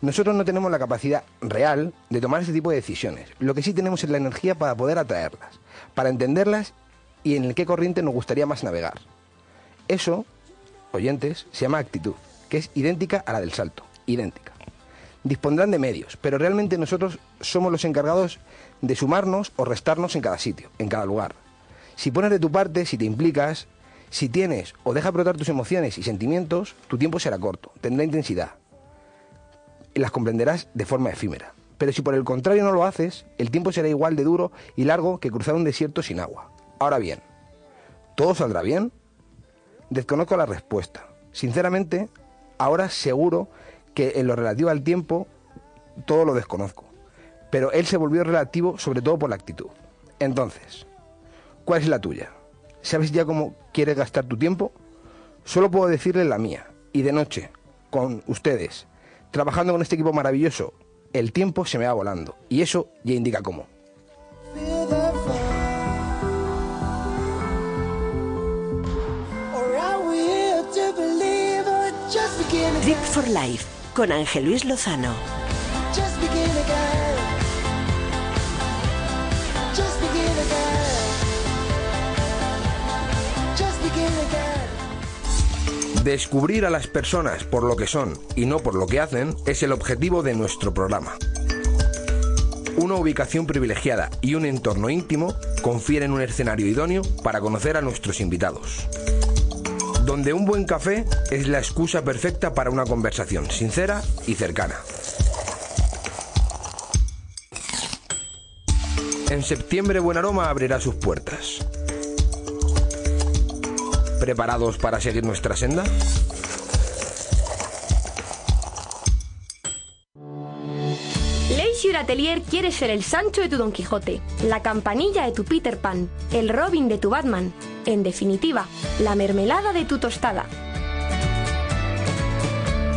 Nosotros no tenemos la capacidad real de tomar ese tipo de decisiones. Lo que sí tenemos es la energía para poder atraerlas, para entenderlas y en el qué corriente nos gustaría más navegar. Eso, oyentes, se llama actitud, que es idéntica a la del salto, idéntica. Dispondrán de medios, pero realmente nosotros somos los encargados de sumarnos o restarnos en cada sitio, en cada lugar. Si pones de tu parte, si te implicas, si tienes o dejas brotar tus emociones y sentimientos, tu tiempo será corto, tendrá intensidad, las comprenderás de forma efímera. Pero si por el contrario no lo haces, el tiempo será igual de duro y largo que cruzar un desierto sin agua. Ahora bien, ¿todo saldrá bien? Desconozco la respuesta. Sinceramente, ahora seguro que en lo relativo al tiempo, todo lo desconozco. Pero él se volvió relativo sobre todo por la actitud. Entonces, ¿cuál es la tuya? ¿Sabes ya cómo quieres gastar tu tiempo? Solo puedo decirle la mía. Y de noche, con ustedes, trabajando con este equipo maravilloso, el tiempo se me va volando. Y eso ya indica cómo. Trip for Life con Ángel Luis Lozano. Descubrir a las personas por lo que son y no por lo que hacen es el objetivo de nuestro programa. Una ubicación privilegiada y un entorno íntimo confieren un escenario idóneo para conocer a nuestros invitados. Donde un buen café es la excusa perfecta para una conversación sincera y cercana. En septiembre Buen Aroma abrirá sus puertas. ¿Preparados para seguir nuestra senda? Leisure Atelier quiere ser el Sancho de tu Don Quijote, la campanilla de tu Peter Pan, el Robin de tu Batman, en definitiva, la mermelada de tu tostada.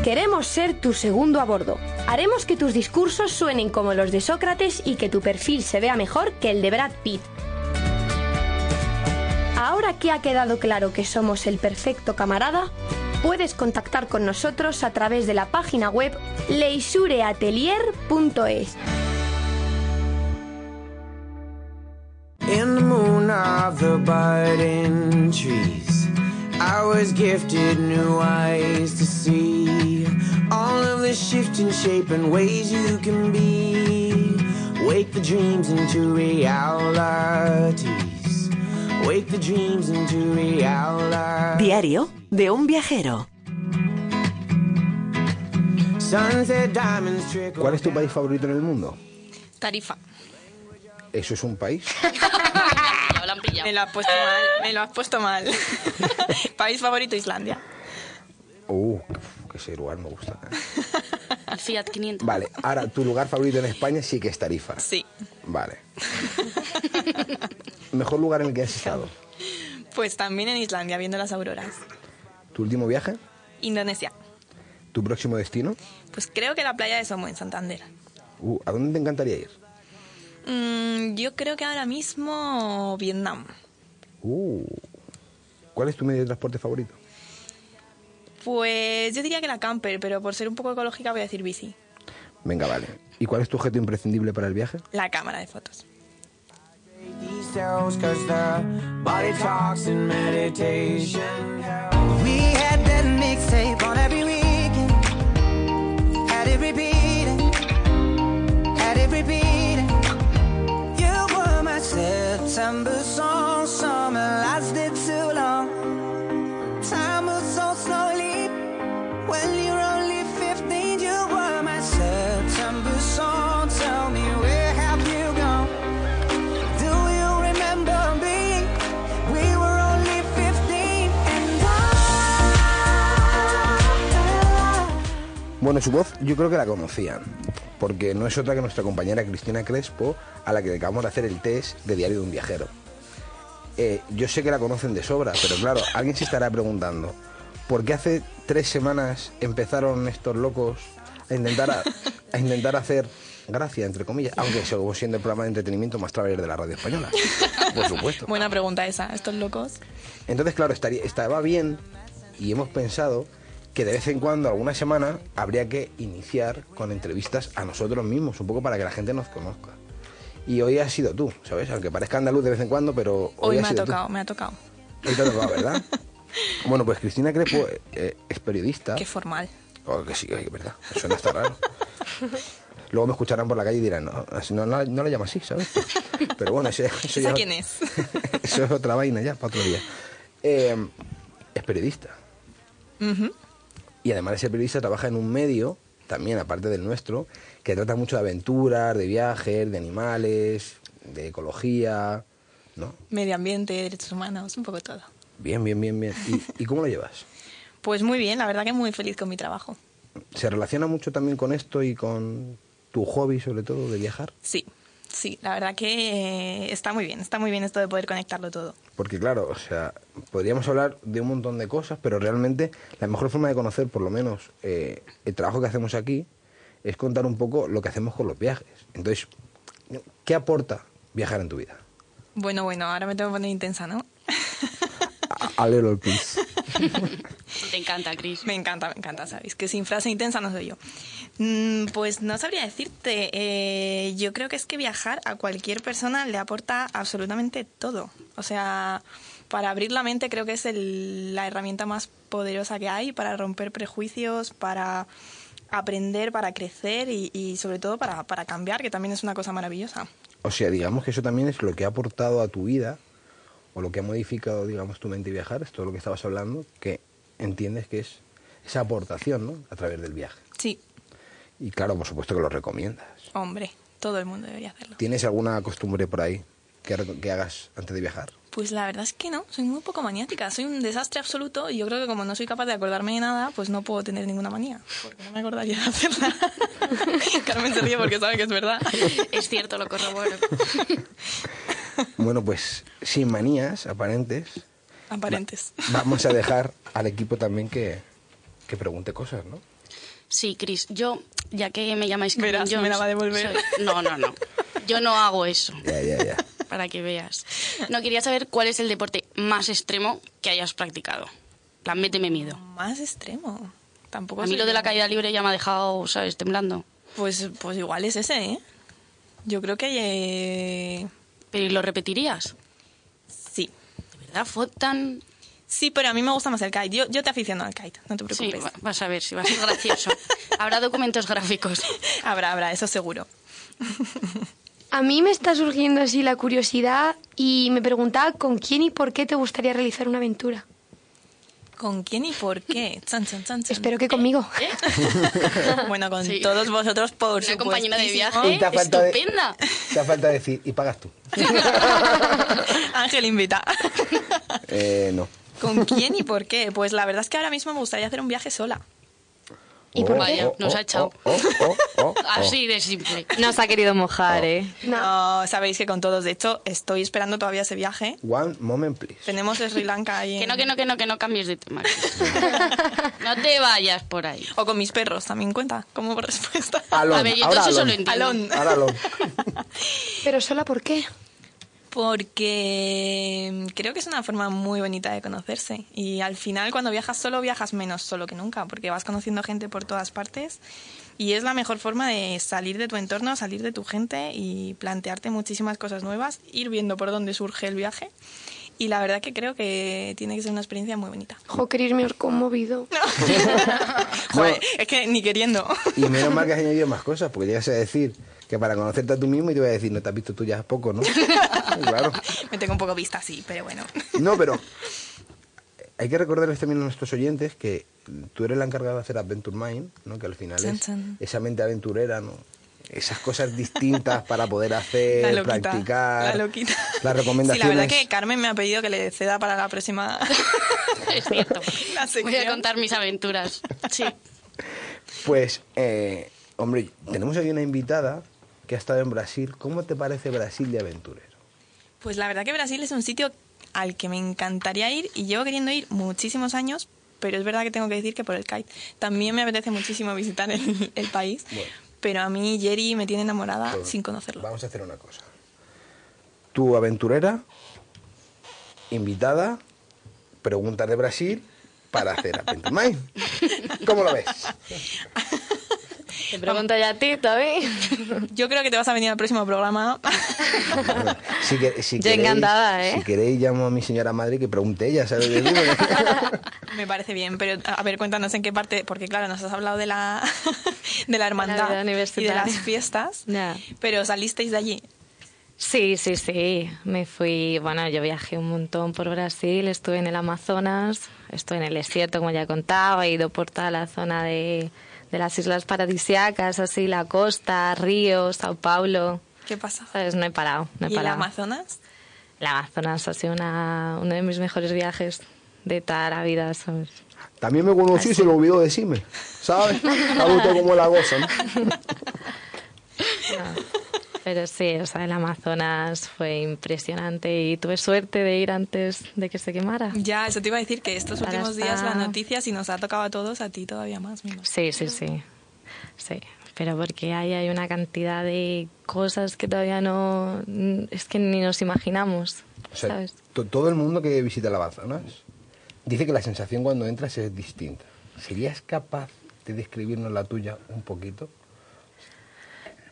Queremos ser tu segundo a bordo. Haremos que tus discursos suenen como los de Sócrates y que tu perfil se vea mejor que el de Brad Pitt. Ahora que ha quedado claro que somos el perfecto camarada, puedes contactar con nosotros a través de la página web leisureatelier.es. In the moon of the budding trees, I was gifted new eyes to see all of the shifting shape and ways you can be. Wake the dreams into reality. Diario de un viajero. ¿Cuál es tu país favorito en el mundo? Tarifa. ¿Eso es un país? <laughs> Me lo has puesto mal, me lo has puesto mal. <laughs> País favorito, Islandia. Uh, que ese lugar me gusta. <laughs> El Fiat 500. Vale, ahora tu lugar favorito en España sí que es Tarifa. Sí. Vale. Mejor lugar en el que has estado. Pues también en Islandia, viendo las auroras. ¿Tu último viaje? Indonesia. ¿Tu próximo destino? Pues creo que la playa de Somo, en Santander. Uh, ¿A dónde te encantaría ir? Mm, yo creo que ahora mismo Vietnam. Uh, ¿Cuál es tu medio de transporte favorito? Pues yo diría que la camper, pero por ser un poco ecológica voy a decir bici. Venga, vale. ¿Y cuál es tu objeto imprescindible para el viaje? La cámara de fotos. September song. Summer lasted too long. Time moves so slowly. When you're only 15, you were my September song. Tell me where have you gone? Do you remember me? We were only 15 and Bueno, su voz yo creo que la conocían, porque no es otra que nuestra compañera Cristina Crespo, a la que acabamos de hacer el test de Diario de un Viajero. Eh, yo sé que la conocen de sobra, pero claro, alguien se estará preguntando, ¿por qué hace tres semanas empezaron estos locos a intentar, a, <laughs> a intentar hacer gracia, entre comillas, aunque sigo siendo el programa de entretenimiento más traveler de la radio española, por supuesto. <laughs> Buena pregunta esa, estos locos. Entonces, claro, estaría, estaba bien y hemos pensado que de vez en cuando, alguna semana, habría que iniciar con entrevistas a nosotros mismos, un poco para que la gente nos conozca. Y hoy has sido tú, ¿sabes? Aunque parezca andaluz de vez en cuando, pero hoy, me ha tú. tocado, me ha tocado. Hoy te ha tocado, ¿verdad? <laughs> bueno, pues Cristina Crespo eh, es periodista. Qué formal. Oh, que sí, es verdad. No está raro. <laughs> Luego me escucharán por la calle y dirán, no, no, no, no la llamo así, ¿sabes? Pero bueno, ese- <laughs> eso, ¿Esa ya, quién es? eso es otra vaina ya, para otro día. Eh, es periodista. Y además de ser periodista, trabaja en un medio, también aparte del nuestro, que trata mucho de aventuras, de viajes, de animales, de ecología, ¿no? Medio ambiente, derechos humanos, un poco todo. Bien, bien, bien, bien. ¿Y, y cómo lo llevas? <laughs> Pues muy bien, la verdad que muy feliz con mi trabajo. ¿Se relaciona mucho también con esto y con tu hobby, sobre todo, de viajar? Sí, sí, la verdad que eh, está muy bien, está muy bien esto de poder conectarlo todo. Porque claro, o sea, podríamos hablar de un montón de cosas, pero realmente la mejor forma de conocer, por lo menos, eh, el trabajo que hacemos aquí, es contar un poco lo que hacemos con los viajes. Entonces, ¿qué aporta viajar en tu vida? Bueno, bueno, ahora me tengo que poner intensa, ¿no? A, a little piece. <laughs> Te encanta, Chris. Me encanta, me encanta, ¿sabéis? Que sin frase intensa no soy yo. Mm, Pues no sabría decirte. eh, yo creo que es que viajar a cualquier persona le aporta absolutamente todo. O sea, para abrir la mente creo que es el- la herramienta más poderosa que hay para romper prejuicios, para aprender, para crecer y, y sobre todo para, para cambiar, que también es una cosa maravillosa. O sea, digamos que eso también es lo que ha aportado a tu vida, o lo que ha modificado, digamos, tu mente y viajar, es todo lo que estabas hablando, que entiendes que es esa aportación, ¿no? A través del viaje. Sí, Y claro, por supuesto que lo recomiendas. hombre, Todo el mundo debería hacerlo. ¿Tienes alguna costumbre por ahí que, que hagas antes de viajar? Pues la verdad es que no, soy muy poco maniática, soy un desastre absoluto y yo creo que como no soy capaz de acordarme de nada, pues no puedo tener ninguna manía, porque no me acordaría de hacerla. <laughs> Carmen se ríe porque sabe que es verdad. Es cierto, lo corroboro. <laughs> Bueno, pues sin manías aparentes, Aparentes. vamos a dejar al equipo también que, que pregunte cosas, ¿no? Sí, Chris, yo, ya que me llamáis Carmen Verás, me Jones, la va a devolver. soy- No, no, no. Yo no hago eso, Ya, ya, ya. Para que veas. No, quería saber cuál es el deporte más extremo que hayas practicado. Plan, méteme miedo. Más extremo. Tampoco A mí lo de la caída libre ya me ha dejado, ¿sabes?, temblando. Pues, pues igual es ese, ¿eh? Yo creo que... eh, ¿Pero y lo repetirías? Sí. ¿De verdad fue tan...? Sí, pero a mí me gusta más el kite. Yo, yo te aficiono al kite, no te Sí, preocupes. va- vas a ver si va a ser gracioso. <laughs> Habrá documentos gráficos. Habrá, habrá, eso seguro. <laughs> A mí me está surgiendo así la curiosidad y me preguntaba con quién y por qué te gustaría realizar una aventura. ¿Con quién y por qué? Chan, chan, chan, chan. Espero que conmigo. <laughs> Bueno, con Sí. todos vosotros, por Una compañera de viaje Y te ha faltado de- estupenda. Te falta decir, y pagas tú. <laughs> Ángel invita. Eh, no. ¿Con quién y por qué? Pues la verdad es que ahora mismo me gustaría hacer un viaje sola. ¿Y por Vaya, Oh, nos ha echado. oh, oh, oh. <laughs> Así de simple. Nos ha querido mojar, ¿eh? No. sabéis que con todos, de hecho, estoy esperando todavía ese viaje. One moment, please. Tenemos Sri Lanka ahí. Que no, que no, que no, que no cambies de tema. <laughs> no te vayas por ahí. O con mis perros, también cuenta como respuesta. Alon, A ver, yo ahora entonces eso Alon. lo entiendo. Alon. Ahora Alon. Pero sola, ¿por qué? Porque mm, creo que es una forma muy bonita de conocerse. Y al final, cuando viajas solo, viajas menos solo que nunca, porque vas conociendo gente por todas partes. Y es la mejor forma de salir de tu entorno, salir de tu gente y plantearte muchísimas cosas nuevas, ir viendo por dónde surge el viaje. Y la verdad que creo que tiene que ser una experiencia muy bonita. Jo, Cris, me has conmovido. <laughs> <laughs> Joder, es que ni queriendo. Y menos mal que has añadido más cosas, porque llegas a decir que para conocerte a tú mismo y te voy a decir, no te has visto tú ya poco, ¿no? <laughs> claro. Me tengo un poco vista así, pero bueno. No, pero <laughs> hay que recordarles también a nuestros oyentes que tú eres la encargada de hacer Adventure Mind, ¿no? Que al final Chan, es chan. esa mente aventurera, ¿no? Esas cosas distintas para poder hacer, La loquita. practicar. La loquita. Las Sí, la recomendaciones. verdad que Carmen me ha pedido que le ceda para la próxima. <laughs> Es cierto. La Voy a contar mis aventuras. Sí. Pues, eh, hombre, tenemos aquí una invitada que ha estado en Brasil. ¿Cómo te parece Brasil de aventurero? Pues la verdad que Brasil es un sitio al que me encantaría ir y llevo queriendo ir muchísimos años, pero es verdad que tengo que decir que por el kite. También me apetece muchísimo visitar el, <laughs> el país, Bueno. pero a mí Jerry me tiene enamorada Pues, sin conocerlo. Vamos a hacer una cosa. Tu aventurera, invitada, preguntas de Brasil para hacer <laughs> Adventure Mind. ¿Cómo lo ves? <laughs> Te pregunto ya a ti, Toby. Yo creo que te vas a venir al próximo programa. Si, que- si Yo queréis, encantada, ¿eh? Si queréis, llamo a mi señora madre que pregunte ella, ¿sabes? me parece bien, pero a ver, cuéntanos en qué parte, porque claro, nos has hablado de la, <laughs> de la hermandad y de las fiestas, Ya. pero salisteis de allí. Sí, sí, sí. Me fui, bueno, yo viajé un montón por Brasil, estuve en el Amazonas, estuve en el desierto, como ya contaba, he ido por toda la zona de, de las islas paradisiacas, así, la costa, Río, Sao Paulo. ¿Qué pasa? ¿Sabes? No he parado, no he ¿Y el. Amazonas? El Amazonas ha sido una, uno de mis mejores viajes de toda la vida, ¿sabes? También me conocí y se lo olvidó decirme, ¿sabes? <laughs> Gustado como la goza, ¿no? <laughs> Pero sí, o sea, el Amazonas fue impresionante y tuve suerte de ir antes de que se quemara. Ya, eso te iba a decir que estos Ahora últimos días la noticia, si nos ha tocado a todos, a ti todavía más, Sí, sí, sí. Sí, pero porque ahí hay una cantidad de cosas que todavía no... Es que ni nos imaginamos, O sea, ¿sabes? to- todo el mundo que visita el Amazonas dice que la sensación cuando entras es distinta. ¿Serías capaz de describirnos la tuya un poquito?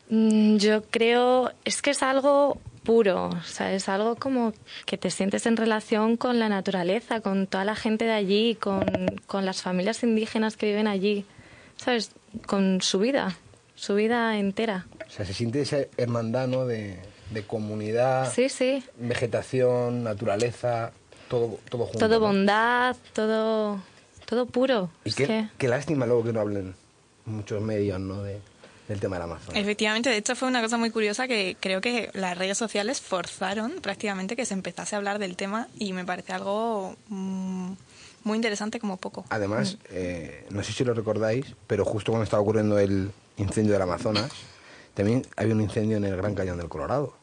Mm, Yo creo, es que es algo puro, o sea, es algo como que te sientes en relación con la naturaleza, con toda la gente de allí, con, con las familias indígenas que viven allí, ¿sabes? Con su vida, su vida entera. O sea, se siente esa hermandad, ¿no? De, de comunidad, Sí, sí, vegetación, naturaleza, todo, todo junto. todo ¿no? bondad, todo, todo puro. Y Es qué, que- qué lástima luego que no hablen muchos medios, ¿no? De, del tema del Amazonas. Efectivamente, de hecho fue una cosa muy curiosa que creo que las redes sociales forzaron prácticamente que se empezase a hablar del tema y me parece algo mm, muy interesante como poco. Además, eh, no sé si lo recordáis, pero justo cuando estaba ocurriendo el incendio del Amazonas, también había un incendio en el Gran Cañón del Colorado.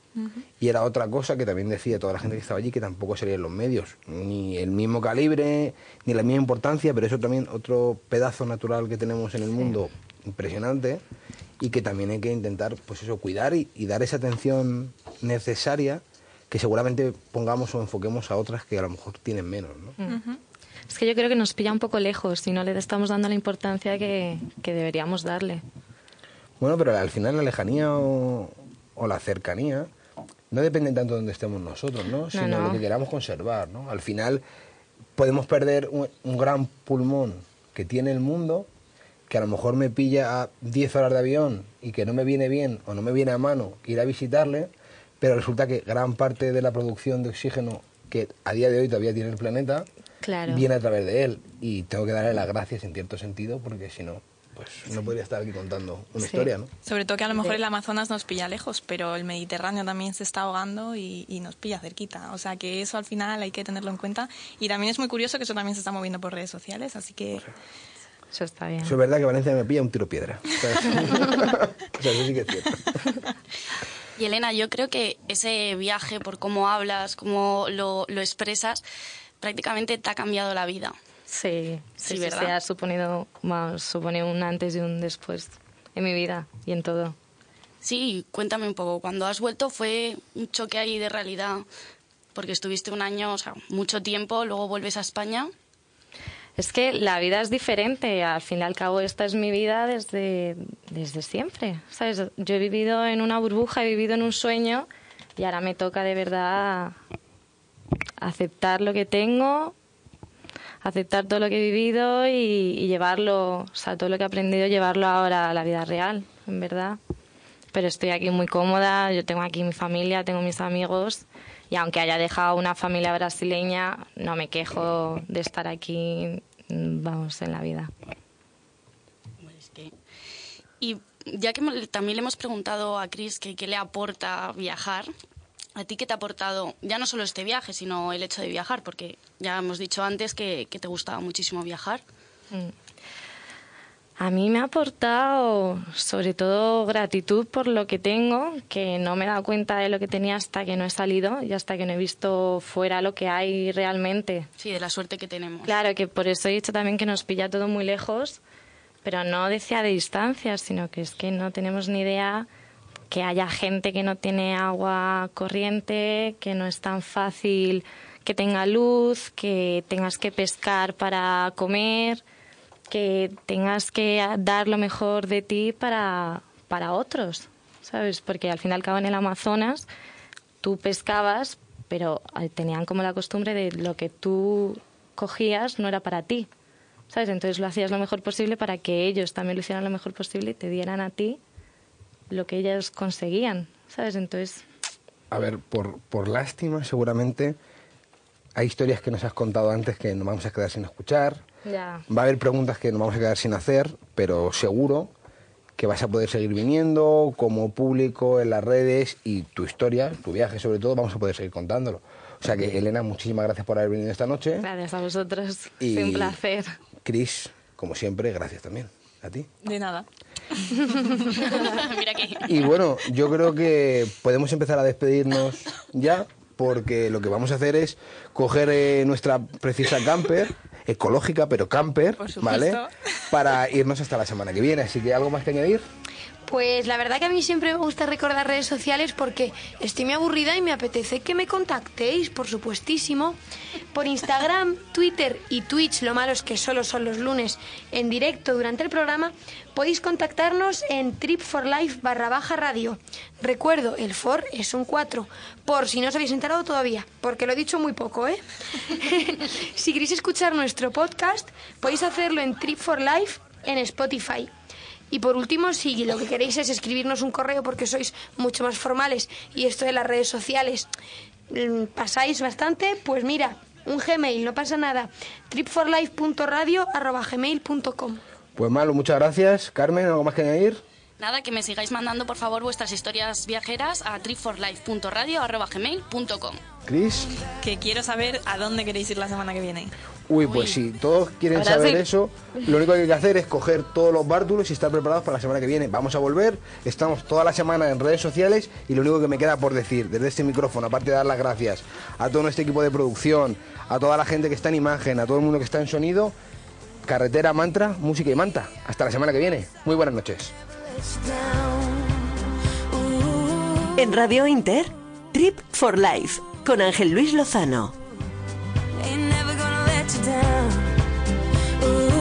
Y era otra cosa que también decía toda la gente que estaba allí que tampoco sería en los medios, ni el mismo calibre, ni la misma importancia, pero eso también otro pedazo natural que tenemos en el mundo impresionante y que también hay que intentar pues eso cuidar y, y dar esa atención necesaria que seguramente pongamos o enfoquemos a otras que a lo mejor tienen menos, ¿no? Ujú. Es que yo creo que nos pilla un poco lejos y no le estamos dando la importancia que, que deberíamos darle. Bueno, pero al final la lejanía o, o la cercanía no depende tanto de donde estemos nosotros, ¿no? Sino no. lo que queramos conservar, ¿no? Al final podemos perder un, un gran pulmón que tiene el mundo, que a lo mejor me pilla a 10 horas de avión y que no me viene bien o no me viene a mano ir a visitarle, pero resulta que gran parte de la producción de oxígeno que a día de hoy todavía tiene el planeta Claro. viene a través de él y tengo que darle las gracias en cierto sentido porque si no, pues no podría estar aquí contando una Sí. historia, ¿no? Sobre todo que a lo mejor el Amazonas nos pilla lejos, pero el Mediterráneo también se está ahogando y, y nos pilla cerquita. O sea que eso al final hay que tenerlo en cuenta. Y también es muy curioso que eso también se está moviendo por redes sociales, así que Eso está bien. Eso es verdad que Valencia me pilla un tiro piedra. <laughs> O sea, eso sí que es cierto. <laughs> Y Elena, yo creo que ese viaje, por cómo hablas, cómo lo, lo expresas, prácticamente te ha cambiado la vida. Sí, Sí, sí, ¿verdad? sí, ha suponido, más, supone un antes y un después en mi vida y en todo. Sí, cuéntame un poco. Cuando has vuelto fue un choque ahí de realidad, porque estuviste un año, o sea, mucho tiempo, luego vuelves a España. Es que la vida es diferente. Al fin y al cabo, esta es mi vida desde, desde siempre. ¿Sabes? Yo he vivido en una burbuja, he vivido en un sueño y ahora me toca de verdad aceptar lo que tengo, aceptar todo lo que he vivido y, y llevarlo, o sea, todo lo que he aprendido, llevarlo ahora a la vida real, en verdad. Pero estoy aquí muy cómoda, yo tengo aquí mi familia, tengo mis amigos y aunque haya dejado una familia brasileña, no me quejo de estar aquí, mm, vamos, en la vida. Es que- Y ya que también le hemos preguntado a Chris que qué le aporta viajar, ¿a ti qué te ha aportado ya no solo este viaje, sino el hecho de viajar? Porque ya hemos dicho antes que, que te gustaba muchísimo viajar. A mí me ha aportado sobre todo gratitud por lo que tengo, que no me he dado cuenta de lo que tenía hasta que no he salido y hasta que no he visto fuera lo que hay realmente. Sí, de la suerte que tenemos. Claro, que por eso he dicho también que nos pilla todo muy lejos, pero no decía de distancia, sino que es que no tenemos ni idea que haya gente que no tiene agua corriente, que no es tan fácil que tenga luz, que tengas que pescar para comer, que tengas que dar lo mejor de ti para, para otros, ¿sabes? Porque al fin y cabo en el Amazonas tú pescabas, pero eh, tenían como la costumbre de lo que tú cogías no era para ti, ¿sabes? Entonces lo hacías lo mejor posible para que ellos también lo hicieran lo mejor posible y te dieran a ti lo que ellos conseguían, ¿sabes? Entonces, A ver, por, por lástima, seguramente hay historias que nos has contado antes que nos vamos a quedar sin escuchar. Ya. Va a haber preguntas que nos vamos a quedar sin hacer, pero seguro que vas a poder seguir viniendo como público en las redes y tu historia, tu viaje sobre todo, vamos a poder seguir contándolo. O sea que, Elena, muchísimas gracias por haber venido esta noche. Gracias a vosotros. Y- Fue un placer. Cris, como siempre, gracias también a ti. de nada. <laughs> Mira que... Y bueno, yo creo que podemos empezar a despedirnos ya, porque lo que vamos a hacer es coger eh, nuestra precisa camper, ecológica, pero camper. ¿vale? Para irnos hasta la semana que viene. Así que, ¿algo más que añadir? Pues la verdad que a mí siempre me gusta recordar redes sociales porque estoy muy aburrida y me apetece que me contactéis, por supuestísimo. Por Instagram, Twitter y Twitch, lo malo es que solo son los lunes en directo durante el programa, podéis contactarnos en Trip for Life barra baja radio. Recuerdo, el for es un 4, por si no os habéis enterado todavía, porque lo he dicho muy poco, ¿eh? <laughs> si queréis escuchar nuestro podcast, podéis hacerlo en Trip Life en Spotify. Y por último, si lo que queréis es escribirnos un correo porque sois mucho más formales y esto de las redes sociales mm, pasáis bastante, pues mira, un Gmail, no pasa nada. tripforlife.radio@gmail.com. Pues Malo, muchas gracias. Carmen, ¿algo más que añadir? Nada, que me sigáis mandando por favor vuestras historias viajeras a tripforlife.radio.gmail.com Chris. Que quiero saber a dónde queréis ir la semana que viene. Uy, pues si todos quieren saber sí. eso, lo único que hay que hacer es coger todos los bártulos y estar preparados para la semana que viene. Vamos a volver, estamos toda la semana en redes sociales y lo único que me queda por decir desde este micrófono, aparte de dar las gracias a todo nuestro equipo de producción, a toda la gente que está en imagen, a todo el mundo que está en sonido, carretera, mantra, música y manta. Hasta la semana que viene. Muy buenas noches. En Radio Inter, Trip for Life, con Ángel Luis Lozano. down. Ooh.